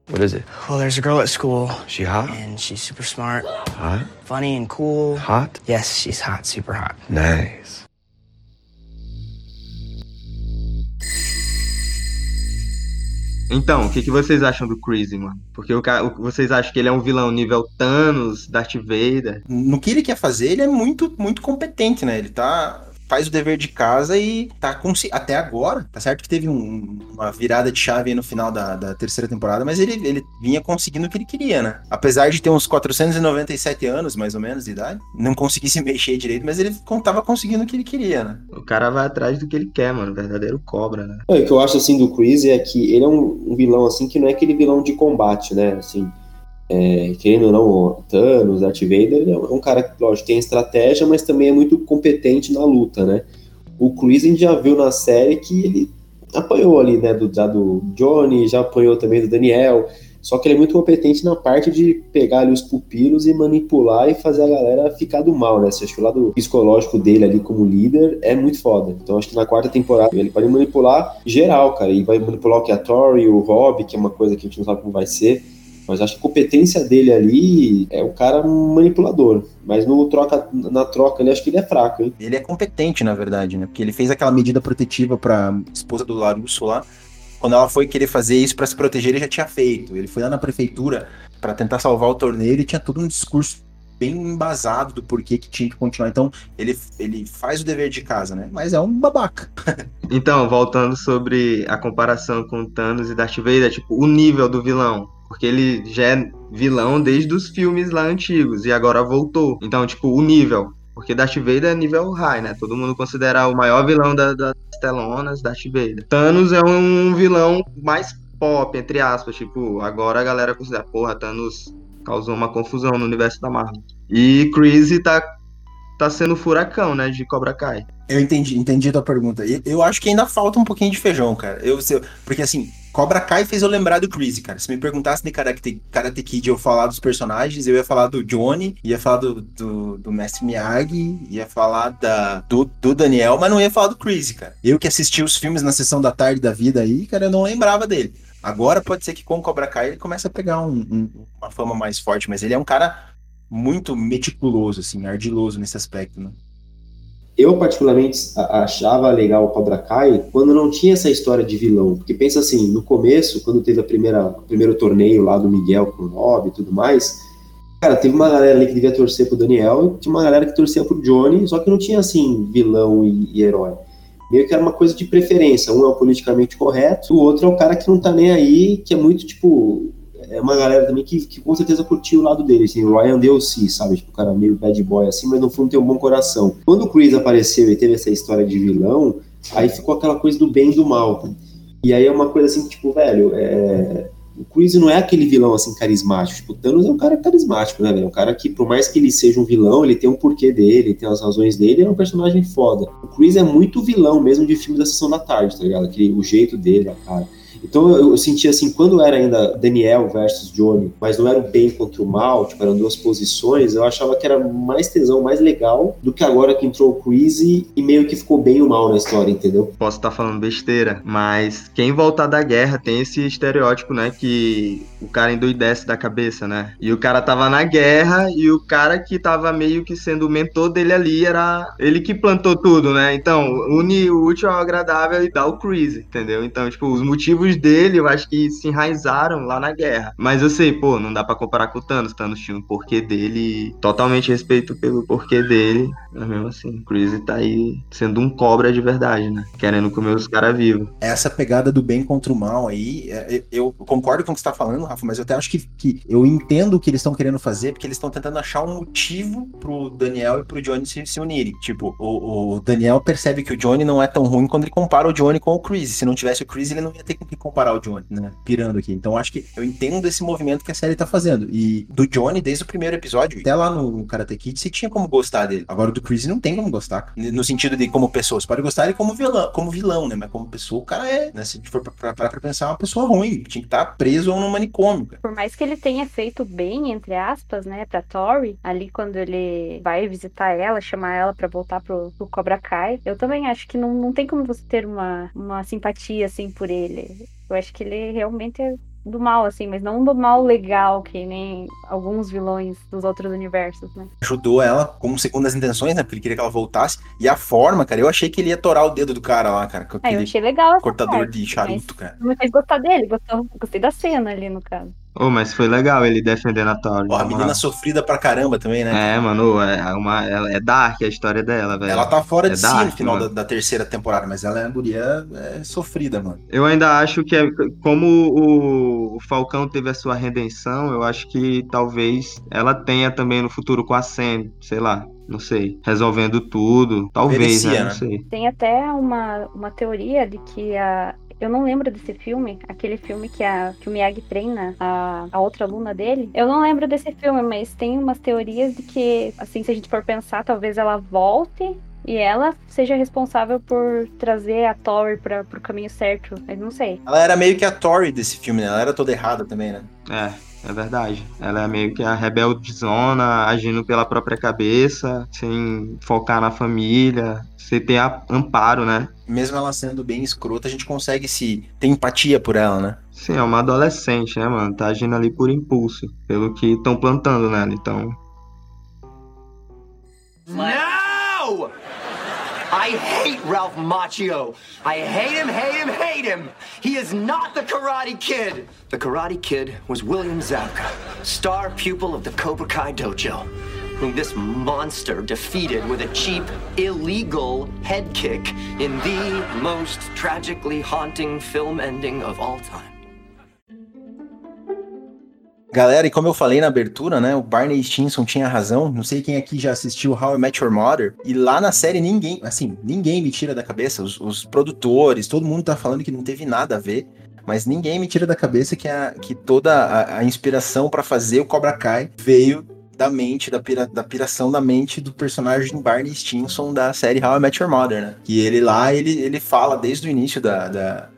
What is it? Well, there's a girl at school, She hot? and she's super smart, Hot? funny, and cool. Hot? Yes, she's hot, super hot. Nice. Então, o que, que vocês acham do Crazy, mano? Porque o cara, o- vocês acham que ele é um vilão nível Thanos, Darth Vader? No que ele quer fazer, ele é muito, muito competente, né? Ele tá. Faz o dever de casa e tá consci... até agora, tá certo que teve um- uma virada de chave aí no final da, da terceira temporada, mas ele, ele vinha conseguindo o que ele queria, né? Apesar de ter uns 497 anos, mais ou menos, de idade, não conseguir se mexer direito, mas ele tava conseguindo o que ele queria, né? O cara vai atrás do que ele quer, mano. Verdadeiro cobra, né? E o que eu acho assim do Chris é que ele é um, um vilão assim que não é aquele vilão de combate, né? Assim, é, querendo ou não, Thanos, Darth Vader, ele é um cara que, lógico, tem estratégia, mas também é muito competente na luta, né? O Chris a gente já viu na série que ele apanhou ali, né? Do, já do Johnny, já apanhou também do Daniel. Só que ele é muito competente na parte de pegar ali os pupilos e manipular e fazer a galera ficar do mal, né? Você acha que o lado psicológico dele ali como líder é muito foda. Então acho que na quarta temporada ele pode manipular geral, cara. E vai manipular o que a Tori, o Rob, que é uma coisa que a gente não sabe como vai ser. Mas acho que a competência dele ali é o cara manipulador. Mas no troca, na troca ele acho que ele é fraco, hein? Ele é competente, na verdade, né? Porque ele fez aquela medida protetiva pra esposa do Larusso lá. Quando ela foi querer fazer isso pra se proteger, ele já tinha feito. Ele foi lá na prefeitura pra tentar salvar o torneio e tinha todo um discurso bem embasado do porquê que tinha que continuar. Então, ele, ele faz o dever de casa, né? Mas é um babaca. Então, voltando sobre a comparação com Thanos e Darth Vader, tipo, o nível do vilão. Porque ele já é vilão desde os filmes lá antigos e agora voltou. Então, tipo, o nível. Porque Darth Vader é nível high, né? Todo mundo considera o maior vilão da- das telonas Darth Vader. Thanos é um vilão mais pop, entre aspas. Tipo, agora a galera considera, porra, Thanos causou uma confusão no universo da Marvel. E Chris tá, tá sendo furacão, né? De Cobra Kai. Eu entendi, entendi a tua pergunta. Eu acho que ainda falta um pouquinho de feijão, cara. Eu, eu- porque assim, Cobra Kai fez eu lembrar do Chris, cara. Se me perguntasse de Karate, Karate Kid eu falar dos personagens, eu ia falar do Johnny, ia falar do, do, do Mestre Miyagi, ia falar da, do, do Daniel, mas não ia falar do Chris, cara. Eu que assisti os filmes na sessão da tarde da vida aí, cara, eu não lembrava dele. Agora pode ser que com o Cobra Kai ele comece a pegar um- um- uma fama mais forte, mas ele é um cara muito meticuloso, assim, ardiloso nesse aspecto, né? Eu particularmente achava legal o Cobra Kai quando não tinha essa história de vilão. Porque pensa assim, no começo, quando teve a primeira, o primeiro torneio lá do Miguel com o Rob e tudo mais, cara, teve uma galera ali que devia torcer pro Daniel e tinha uma galera que torcia pro Johnny, só que não tinha assim vilão e, e herói. Meio que era uma coisa de preferência. Um é o politicamente correto, o outro é o cara que não tá nem aí, que é muito tipo. É uma galera também que, que com certeza curtiu o lado dele, assim, o Ryan DLC, sabe? Tipo, o cara meio bad boy assim, mas no fundo tem um bom coração. Quando o Chris apareceu e teve essa história de vilão, aí ficou aquela coisa do bem e do mal. E aí é uma coisa assim, tipo, velho, é... o Chris não é aquele vilão assim carismático. Tipo, o Thanos é um cara carismático, né, velho? Um cara que, por mais que ele seja um vilão, ele tem um porquê dele, tem as razões dele, é um personagem foda. O Chris é muito vilão mesmo de filmes da sessão da tarde, tá ligado? Aquele, o jeito dele, a cara. Então eu, eu senti assim, quando era ainda Daniel versus Johnny, mas não era o bem contra o mal, tipo, eram duas posições, eu achava que era mais tesão, mais legal do que agora que entrou o Chris e, meio que ficou bem o mal na história, entendeu? Posso estar falando besteira, mas quem voltar da guerra tem esse estereótipo, né? Que o cara endoidece da cabeça, né? E o cara tava na guerra e o cara que tava meio que sendo o mentor dele ali era ele que plantou tudo, né? Então, une o útil ao agradável e dá o Chris, entendeu? Então, tipo, os motivos dele eu acho que se enraizaram lá na guerra. Mas eu sei, pô, não dá pra comparar com o Thanos. Thanos tinha um porquê dele, totalmente respeito pelo porquê dele. Mas mesmo assim, o Chris tá aí sendo um cobra de verdade, né? Querendo comer os caras vivos. Essa pegada do bem contra o mal aí, é, eu concordo com o que você tá falando, Rafa, mas eu até acho que, que eu entendo o que eles estão querendo fazer, porque eles estão tentando achar um motivo pro Daniel e pro Johnny se, se unirem. Tipo, o, o Daniel percebe que o Johnny não é tão ruim quando ele compara o Johnny com o Chris. Se não tivesse o Chris, ele não ia ter que comparar o Johnny, né? Pirando aqui. Então acho que eu entendo esse movimento que a série tá fazendo. E do Johnny, desde o primeiro episódio, até lá no Karate Kid, você tinha como gostar dele. Agora do Chris não tem como gostar. No sentido de como pessoa. Você pode gostar ele como vilão, como vilão, né? Mas como pessoa, o cara é, né? Se a gente for pra, pra, pra pensar, é uma pessoa ruim. Tinha que estar tá preso ou num manicômio. Cara. Por mais que ele tenha feito bem, entre aspas, né, pra Tori, ali quando ele vai visitar ela, chamar ela pra voltar pro, pro Cobra Kai, eu também acho que não, não tem como você ter uma, uma simpatia, assim, por ele. Eu acho que ele realmente é do mal, assim, mas não do mal legal, que nem alguns vilões dos outros universos, né? Ajudou ela com segundas intenções, né? Porque ele queria que ela voltasse. E a forma, cara, eu achei que ele ia torar o dedo do cara lá, cara. Com ah, eu achei legal. Cortador parte, de charuto, cara. Não me fez gostar dele, gostou, gostei da cena ali, no caso. Oh, mas foi legal ele defendendo a Tori. Pô, a menina sofrida pra caramba também, né? É, mano, é, uma, ela é dark a história dela, velho. Ela tá fora é de si no final da, da, terceira temporada, mas ela é uma guria é, sofrida, mano. Eu ainda acho que, é, como o, o, Falcão teve a sua redenção, eu acho que talvez ela tenha também no futuro com a Sam, sei lá. Não sei, resolvendo tudo. Talvez, né? Não né? sei. Tem até uma, uma teoria de que a, eu não lembro desse filme, aquele filme que, a, que o Miyagi treina a, a outra aluna dele. Eu não lembro desse filme, mas tem umas teorias de que, assim, se a gente for pensar, talvez ela volte e ela seja responsável por trazer a Tori para pro caminho certo. Mas não sei. Ela era meio que a Tori desse filme, né? Ela era toda errada também, né? É, é verdade. Ela é meio que a rebeldezona, agindo pela própria cabeça, sem focar na família você ter amparo, né? Mesmo ela sendo bem escrota, a gente consegue se ter empatia por ela, né? Sim, é uma adolescente, né, mano? Tá agindo ali por impulso, pelo que estão plantando nela, então. No! I hate Ralph Macchio. I hate him, hate him, hate him. He is not the Karate Kid. The Karate Kid was William Zabka, star pupil of the Cobra Kai Dojo. whom this monster defeated with a cheap, illegal head kick in the most tragically haunting film ending of all time. Galera, e como eu falei na abertura, né, o Barney Stinson tinha razão. Não sei quem aqui já assistiu How I Met Your Mother. E lá na série ninguém, assim, ninguém me tira da cabeça. Os, os produtores, todo mundo tá falando que não teve nada a ver. Mas ninguém me tira da cabeça que, a, que toda a, a inspiração para fazer o Cobra Kai veio da mente, da, pira, da piração da mente do personagem Barney Stinson da série How I Met Your Mother, né? Que ele lá, ele, ele fala desde o início da, da...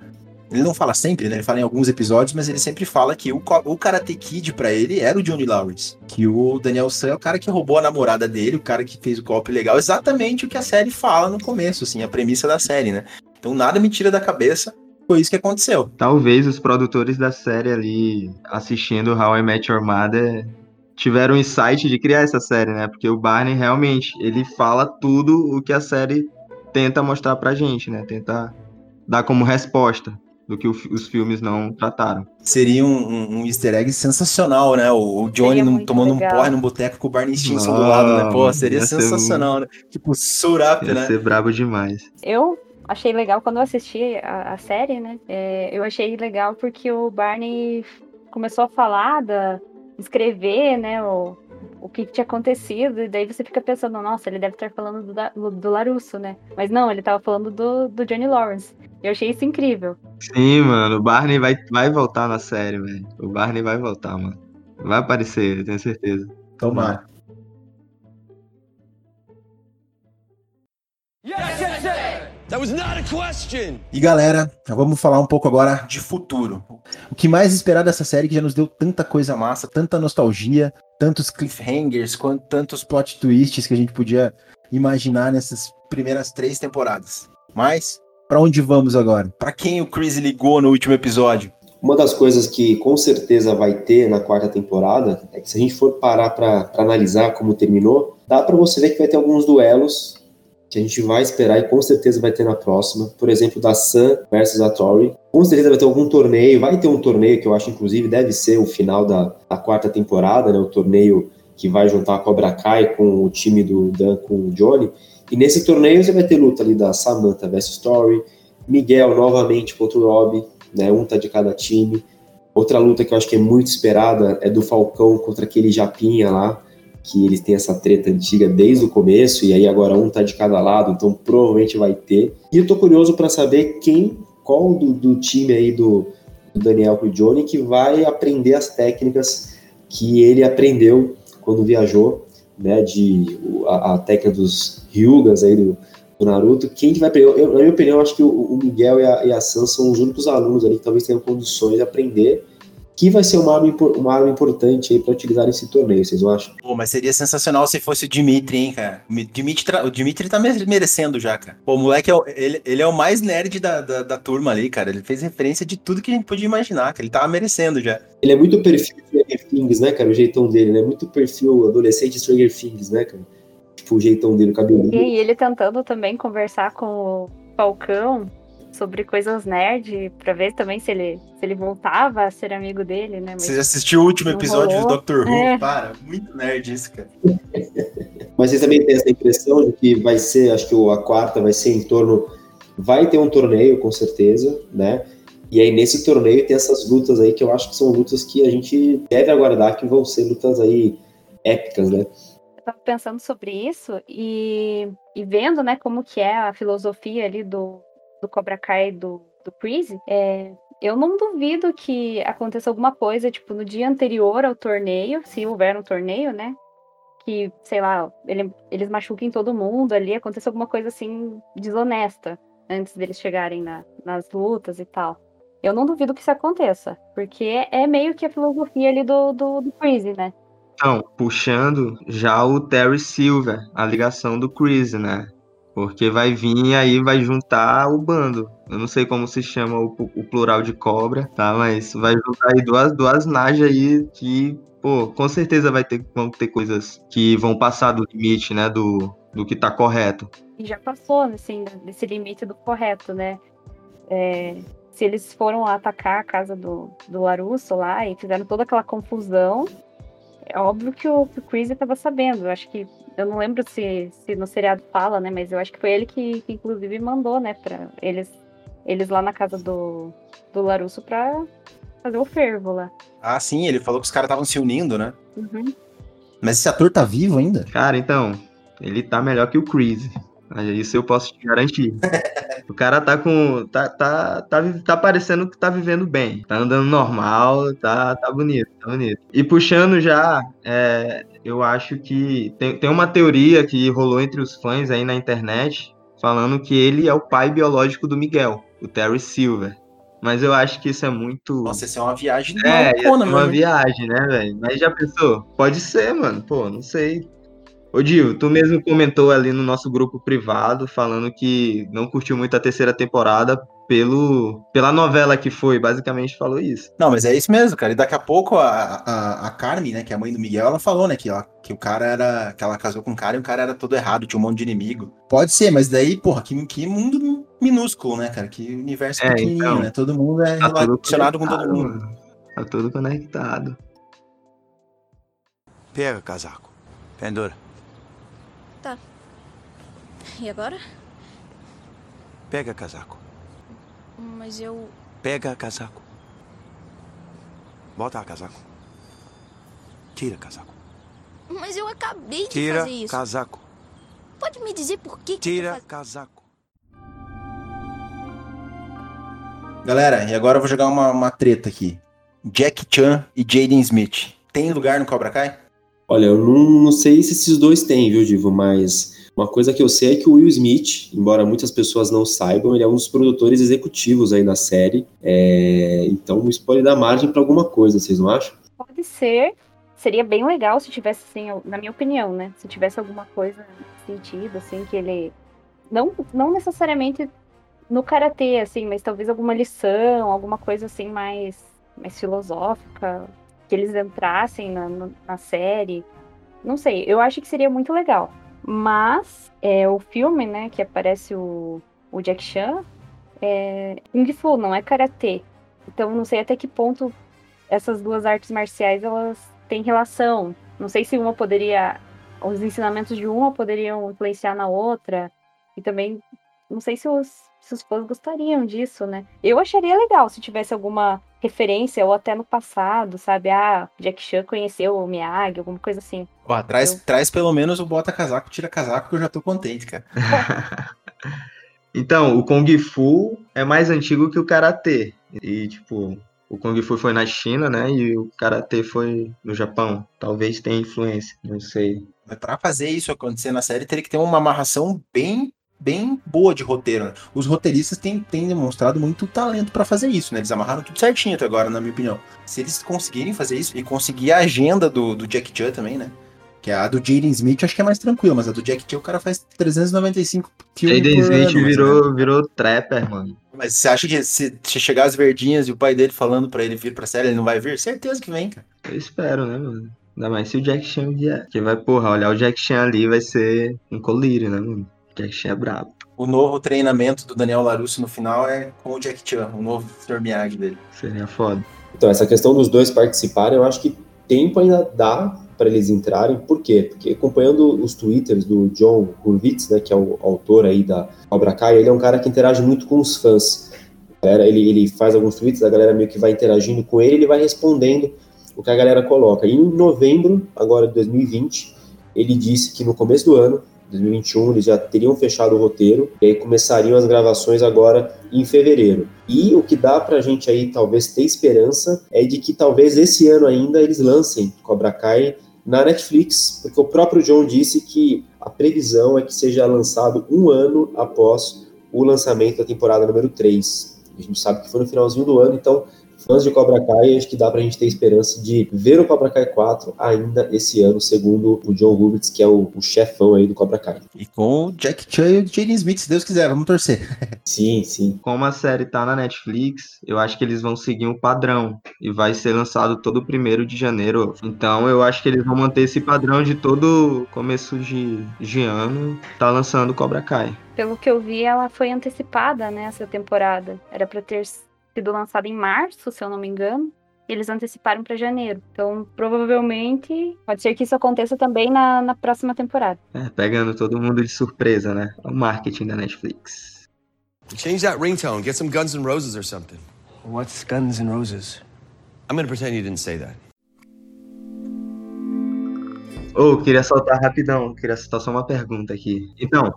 Ele não fala sempre, né? Ele fala em alguns episódios, mas ele sempre fala que o, o Karate Kid pra ele era o Johnny Lawrence. Que o Daniel San é o cara que roubou a namorada dele, o cara que fez o golpe legal. Exatamente o que a série fala no começo, assim, a premissa da série, né? Então nada me tira da cabeça foi isso que aconteceu. Talvez os produtores da série ali assistindo How I Met Your Mother tiveram o insight de criar essa série, né? Porque o Barney realmente, ele fala tudo o que a série tenta mostrar pra gente, né? Tenta dar como resposta do que o, os filmes não trataram. Seria um, um, um easter egg sensacional, né? O, o Johnny num, tomando legal. um porre num boteco com o Barney Stinson do lado, né? Pô, seria sensacional, né? Tipo, surap, né? Ia ser brabo demais. Eu achei legal quando eu assisti a, a série, né? É, eu achei legal porque o Barney começou a falar da, escrever, né, o, o que tinha acontecido, e daí você fica pensando, nossa, ele deve estar falando do, do Larusso, né? Mas não, ele estava falando do, do Johnny Lawrence. Eu achei isso incrível. Sim, mano, o Barney vai, vai voltar na série, velho. O Barney vai voltar, mano. Vai aparecer, eu tenho certeza. Tomara. Yes, yes, yes. That was not a question. E galera, vamos falar um pouco agora de futuro. O que mais esperar dessa série que já nos deu tanta coisa massa, tanta nostalgia, tantos cliffhangers, quanto tantos plot twists que a gente podia imaginar nessas primeiras três temporadas. Mas, pra onde vamos agora? Pra quem o Chris ligou no último episódio? Uma das coisas que com certeza vai ter na quarta temporada é que se a gente for parar para analisar como terminou, dá para você ver que vai ter alguns duelos que a gente vai esperar e com certeza vai ter na próxima. Por exemplo, da Sun versus a Tori. Com certeza vai ter algum torneio, vai ter um torneio que eu acho, inclusive, deve ser o final da, da quarta temporada, né? O torneio que vai juntar a Cobra Kai com o time do Dan com o Johnny. E nesse torneio você vai ter luta ali da Samantha versus Tori, Miguel novamente contra o Rob, né? Um tá de cada time. Outra luta que eu acho que é muito esperada é do Falcão contra aquele Japinha lá que eles têm essa treta antiga desde o começo, e aí agora um tá de cada lado, então provavelmente vai ter. E eu tô curioso para saber quem, qual do, do time aí do, do Daniel com o Johnny que vai aprender as técnicas que ele aprendeu quando viajou, né, de a, a técnica dos Ryugas aí do, do Naruto, quem que vai aprender? Eu, na minha opinião, acho que o, o Miguel e a, e a Sam são os únicos alunos ali que talvez tenham condições de aprender que vai ser uma arma, uma arma importante aí para utilizar nesse torneio, vocês não acham? Pô, mas seria sensacional se fosse o Dimitri, hein, cara? O Dimitri, o Dimitri tá merecendo já, cara. Pô, o moleque, é o, ele, ele é o mais nerd da, da, da, turma ali, cara. Ele fez referência de tudo que a gente podia imaginar, que ele tava merecendo já. Ele é muito perfil Stranger Things, né, cara? O jeitão dele, né? Muito perfil adolescente Stranger Things, né, cara? Tipo, o jeitão dele, o cabelo. E ele tentando também conversar com o Falcão sobre coisas nerd, pra ver também se ele, se ele voltava a ser amigo dele, né? Mas Você já assistiu o último episódio rolou. do Doctor Who? É. Para, muito nerd isso, cara. Mas vocês também têm essa impressão de que vai ser, acho que a quarta vai ser em torno. Vai ter um torneio, com certeza, né? E aí, nesse torneio, tem essas lutas aí que eu acho que são lutas que a gente deve aguardar que vão ser lutas aí épicas, né? Eu tava pensando sobre isso e, e vendo, né, como que é a filosofia ali do, do Cobra Kai do, do Freeze, é, eu não duvido que aconteça alguma coisa, tipo, no dia anterior ao torneio, se houver um torneio, né? Que, sei lá, ele, eles machuquem todo mundo ali, aconteça alguma coisa assim desonesta antes deles chegarem na, nas lutas e tal. Eu não duvido que isso aconteça, porque é meio que a filosofia ali do, do, do né? Então, puxando já o Terry Silver, a ligação do Chris, né? Porque vai vir e aí vai juntar o bando. Eu não sei como se chama o, o plural de cobra, tá? Mas vai juntar aí duas, duas najas aí que, pô, com certeza vai ter, vão ter coisas que vão passar do limite, né? Do, do que tá correto. E já passou, assim, desse limite do correto, né? É, se eles foram atacar a casa do, do Larusso lá e fizeram toda aquela confusão, é óbvio que o, que o Chris estava sabendo. Eu acho que eu não lembro se, se no seriado fala, né? Mas eu acho que foi ele que, que inclusive mandou, né? Pra eles, eles lá na casa do, do Larusso pra fazer o fervo lá. Ah, sim, ele falou que os caras estavam se unindo, né? Uhum. Mas esse ator tá vivo ainda? Cara, então, ele tá melhor que o Chris. Isso eu posso te garantir. o cara tá com. Tá, tá, tá, tá parecendo que tá vivendo bem. Tá andando normal, tá, tá bonito, tá bonito. E puxando já, é, eu acho que tem, tem uma teoria que rolou entre os fãs aí na internet falando que ele é o pai biológico do Miguel, o Terry Silver. Mas eu acho que isso é muito. Nossa, isso é uma viagem É, é uma viagem, né, velho? Mas já pensou? Pode ser, mano. Pô, não sei. Ô, Dio, tu mesmo comentou ali no nosso grupo privado, falando que não curtiu muito a terceira temporada pelo, pela novela que foi, basicamente falou isso. Não, mas é isso mesmo, cara. E daqui a pouco a, a, a Carmen, né, que é a mãe do Miguel, ela falou, né, que, ela, que o cara era. que ela casou com um cara e o cara era todo errado, tinha um monte de inimigo. Pode ser, mas daí, porra, que, que mundo minúsculo, né, cara? Que universo é, pequenininho, então, né? Todo mundo é tá relacionado com todo mundo. Tá tudo conectado. Pega casaco. Pendura. E agora? Pega casaco. Mas eu. Pega casaco. Bota casaco. Tira casaco. Mas eu acabei de Tira fazer isso. casaco. Pode me dizer por que Tira que casaco. Galera, e agora eu vou jogar uma, uma treta aqui. Jack Chan e Jaden Smith. Tem lugar no Cobra Kai? Olha, eu não, não sei se esses dois têm, viu, Divo? Mas Uma coisa que eu sei é que o Will Smith, embora muitas pessoas não saibam, ele é um dos produtores executivos aí da série. É, Então isso pode dar margem para alguma coisa, vocês não acham? Pode ser. Seria bem legal se tivesse, assim, na minha opinião, né? Se tivesse alguma coisa sentido, assim, que ele. Não, não necessariamente no karatê, assim, mas talvez alguma lição, alguma coisa assim mais, mais filosófica, que eles entrassem na, na série. Não sei, eu acho que seria muito legal. Mas é, o filme, né, que aparece o, o Jack Chan, é Kung Fu, não é karatê. Então não sei até que ponto essas duas artes marciais elas têm relação. Não sei se uma poderia. Os ensinamentos de uma poderiam influenciar na outra. E também não sei se os, se os fãs gostariam disso, né? Eu acharia legal se tivesse alguma referência, ou até no passado, sabe? Ah, Jack Chan conheceu o Miyagi, alguma coisa assim. Ó, traz, Eu- traz pelo menos o bota casaco, tira casaco, que eu já tô contente, cara. Então, o Kung Fu é mais antigo que o Karatê. E, tipo, o Kung Fu foi na China, né? E o Karatê foi no Japão. Talvez tenha influência, não sei. Mas pra fazer isso acontecer na série, teria que ter uma amarração bem, bem boa de roteiro. né? Os roteiristas têm, têm demonstrado muito talento pra fazer isso, né? Eles amarraram tudo certinho até agora, na minha opinião. Se eles conseguirem fazer isso e conseguir a agenda do, do Jack Chan também, né? Que a do Jaden Smith acho que é mais tranquila, mas a do Jack Chan o cara faz 395 filmes Jaden Smith ano, mais ou menos. virou, virou trapper, mano. Mas você acha que se, se chegar as verdinhas e o pai dele falando pra ele vir pra série, ele não vai vir? Certeza que vem, cara. Eu espero, né, mano? Ainda mais se o Jack Chan vier. Que vai, porra, olhar o Jack Chan ali vai ser um colírio, né, mano? O Jack Chan é brabo. O novo treinamento do Daniel LaRusso no final é com o Jack Chan, o novo Sr. Miyagi dele. Seria foda. Então, essa questão dos dois participarem, eu acho que tempo ainda dá para eles entrarem. Por quê? Porque acompanhando os twitters do John Hurwitz, né, que é o autor aí da Cobra Kai, ele é um cara que interage muito com os fãs. Galera, ele, ele faz alguns tweets, a galera meio que vai interagindo com ele, ele vai respondendo o que a galera coloca. E em novembro, agora de 2020, ele disse que no começo do ano, 2021, eles já teriam fechado o roteiro, e aí começariam as gravações agora em fevereiro. E o que dá pra gente aí talvez ter esperança é de que talvez esse ano ainda eles lancem Cobra Kai na Netflix, porque o próprio John disse que a previsão é que seja lançado um ano após o lançamento da temporada número 3. A gente sabe que foi no finalzinho do ano, então fãs de Cobra Kai, acho que dá pra gente ter esperança de ver o Cobra Kai 4 ainda esse ano, segundo o John Hurwitz, que é o, o chefão aí do Cobra Kai. E com o Jack Chan e o Jaden Smith, se Deus quiser, vamos torcer. Sim, sim. Como a série tá na Netflix, eu acho que eles vão seguir um padrão. E vai ser lançado todo primeiro de janeiro. Então eu acho que eles vão manter esse padrão de todo começo de, de ano. Tá lançando Cobra Kai. Pelo que eu vi, ela foi antecipada, né, essa temporada. Era pra ter sido lançada em março, se eu não me engano. E eles anteciparam pra janeiro. Então, provavelmente, pode ser que isso aconteça também na, na próxima temporada. É, pegando todo mundo de surpresa, né? É o marketing da Netflix. Change that ringtone. Get some Guns N' Roses or something. What's Guns N' Roses? I'm gonna pretend you didn't say that. Ô, queria soltar rapidão, queria soltar só uma pergunta aqui. Então,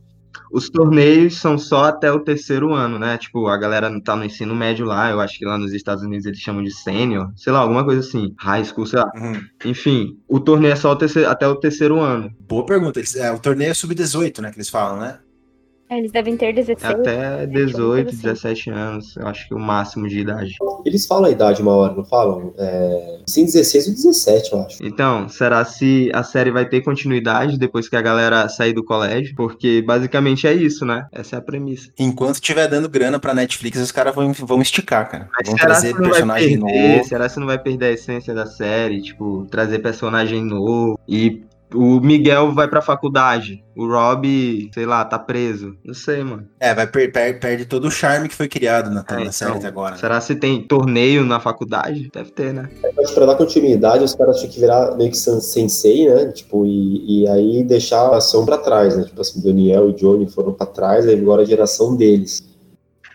os torneios são só até o terceiro ano, né? Tipo, a galera tá no ensino médio lá, eu acho que lá nos Estados Unidos eles chamam de sênior, sei lá, alguma coisa assim, high school, sei lá. Enfim, o torneio é só o terceiro- até o terceiro ano, Boa pergunta. É, o torneio é sub-18, né? Que eles falam, né? É, Eles devem ter 16. até 18, assim. 17 anos, eu acho que é o máximo de idade. Eles falam a idade uma hora, não falam? É... Sem 16 ou 17, eu acho. Então, será se a série vai ter continuidade depois que a galera sair do colégio? Porque basicamente é isso, né? Essa é a premissa. Enquanto estiver dando grana pra Netflix, os caras vão, vão esticar, cara. Mas vão será trazer que não vai personagem perder? novo. Será que não vai perder a essência da série? Tipo, trazer personagem novo e o Miguel vai pra faculdade. O Rob, sei lá, tá preso. Não sei, mano. É, vai per- per- perde todo o charme que foi criado na, É, na série então, até agora. né? Será se tem torneio na faculdade? Deve ter, né? Acho que pra dar continuidade, os caras tinham que virar meio que sen- sensei, né? Tipo, e, e aí deixar a ação pra trás, né? Tipo assim, Daniel e Johnny foram pra trás, aí agora a geração deles.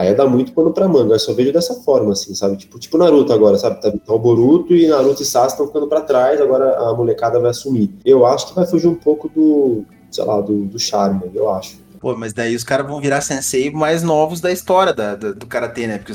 Aí ia dar muito pano pra manga, eu só vejo dessa forma, assim, sabe? Tipo, tipo Naruto agora, sabe? Tá, tá o Boruto e Naruto e Sasuke estão ficando pra trás, agora a molecada vai assumir. Eu acho que vai fugir um pouco do, sei lá, do, do charme, eu acho. Pô, mas daí os caras vão virar sensei mais novos da história da, da- do karatê, né? Porque,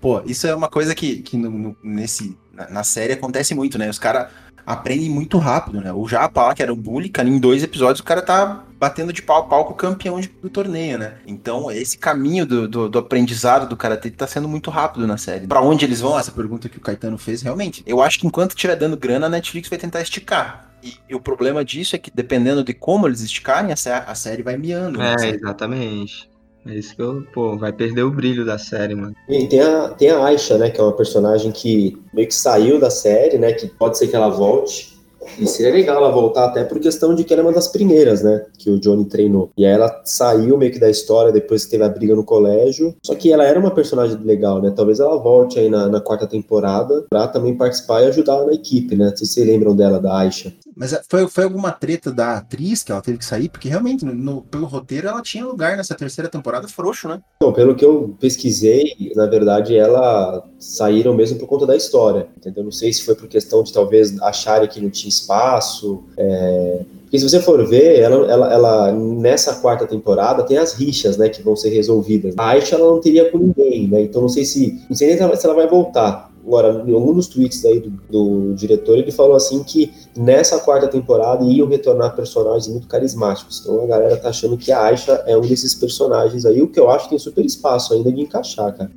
pô, isso é uma coisa que, que no- no- nesse, na, na série acontece muito, né? Os caras aprendem muito rápido, né? O Japa lá, que era o bully, cara, em dois episódios o cara tá batendo de pau a pau com o campeão de- do torneio, né? Então, esse caminho do, do, do aprendizado do Karate tá sendo muito rápido na série. Pra onde eles vão? Essa pergunta que o Caetano fez, realmente. Eu acho que enquanto estiver dando grana, a Netflix vai tentar esticar. E, e o problema disso é que, dependendo de como eles esticarem, a, sé- a série vai miando. né? É, exatamente. É isso que eu, pô, vai perder o brilho da série, mano. E tem a, tem a Aisha, né, que é uma personagem que meio que saiu da série, né, que pode ser que ela volte. E seria legal ela voltar até por questão de que ela é uma das primeiras, né, que o Johnny treinou. E aí ela saiu meio que da história depois que teve a briga no colégio. Só que ela era uma personagem legal, né, talvez ela volte aí na, na quarta temporada pra também participar e ajudar na equipe, né. Não sei se vocês lembram dela, da Aisha. Mas é, foi, foi alguma treta da atriz que ela teve que sair? Porque realmente, no- pelo roteiro, ela tinha lugar nessa terceira temporada frouxo, né? Pelo que eu pesquisei, na verdade, ela saíram mesmo por conta da história, entendeu? Não sei se foi por questão de talvez acharem que não tinha espaço. é, Porque se você for ver, ela, ela, ela, nessa quarta temporada tem as rixas, né, que vão ser resolvidas. A Aisha ela não teria com ninguém, né? Então não sei se não sei nem se ela- vai voltar. Agora, em algum dos tweets aí do, do diretor, ele falou assim que nessa quarta temporada iam retornar personagens muito carismáticos. Então a galera tá achando que a Aisha é um desses personagens aí, o que eu acho que tem super espaço ainda de encaixar, cara.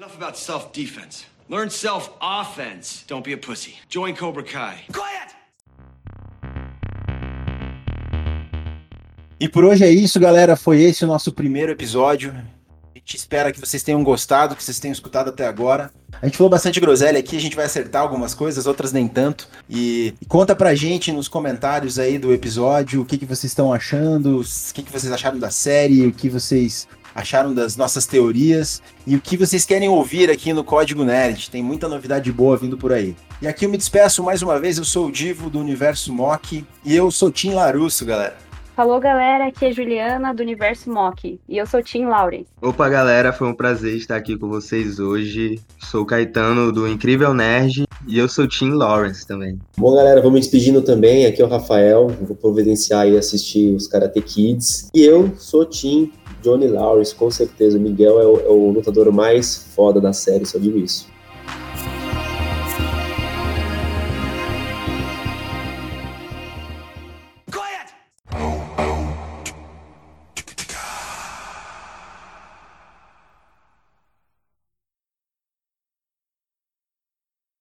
Enough about self-defense. Learn self-offense. Don't be a pussy. Join Cobra Kai. Quiet! E por hoje é isso, galera. Foi esse o nosso primeiro episódio. A gente espera que vocês tenham gostado, que vocês tenham escutado até agora. A gente falou bastante groselha aqui, a gente vai acertar algumas coisas, outras nem tanto. E, e conta pra gente nos comentários aí do episódio o que, que vocês estão achando, o que, que vocês acharam da série, o que vocês acharam das nossas teorias e o que vocês querem ouvir aqui no Código Nerd. Tem muita novidade boa vindo por aí. E aqui eu me despeço mais uma vez, eu sou o Divo do Universo Mock e eu sou Tim Larusso, galera. Falou, galera, aqui é Juliana do Universo Mock e eu sou Tim Lauren. Opa, galera, foi um prazer estar aqui com vocês hoje. Sou o Caetano do Incrível Nerd e eu sou Tim Lawrence também. Bom, galera, vamos me despedindo também. Aqui é o Rafael, vou providenciar e assistir os Karate Kids. E eu sou Tim Johnny Lawrence, com certeza. O Miguel é o, é o lutador mais foda da série, só digo isso.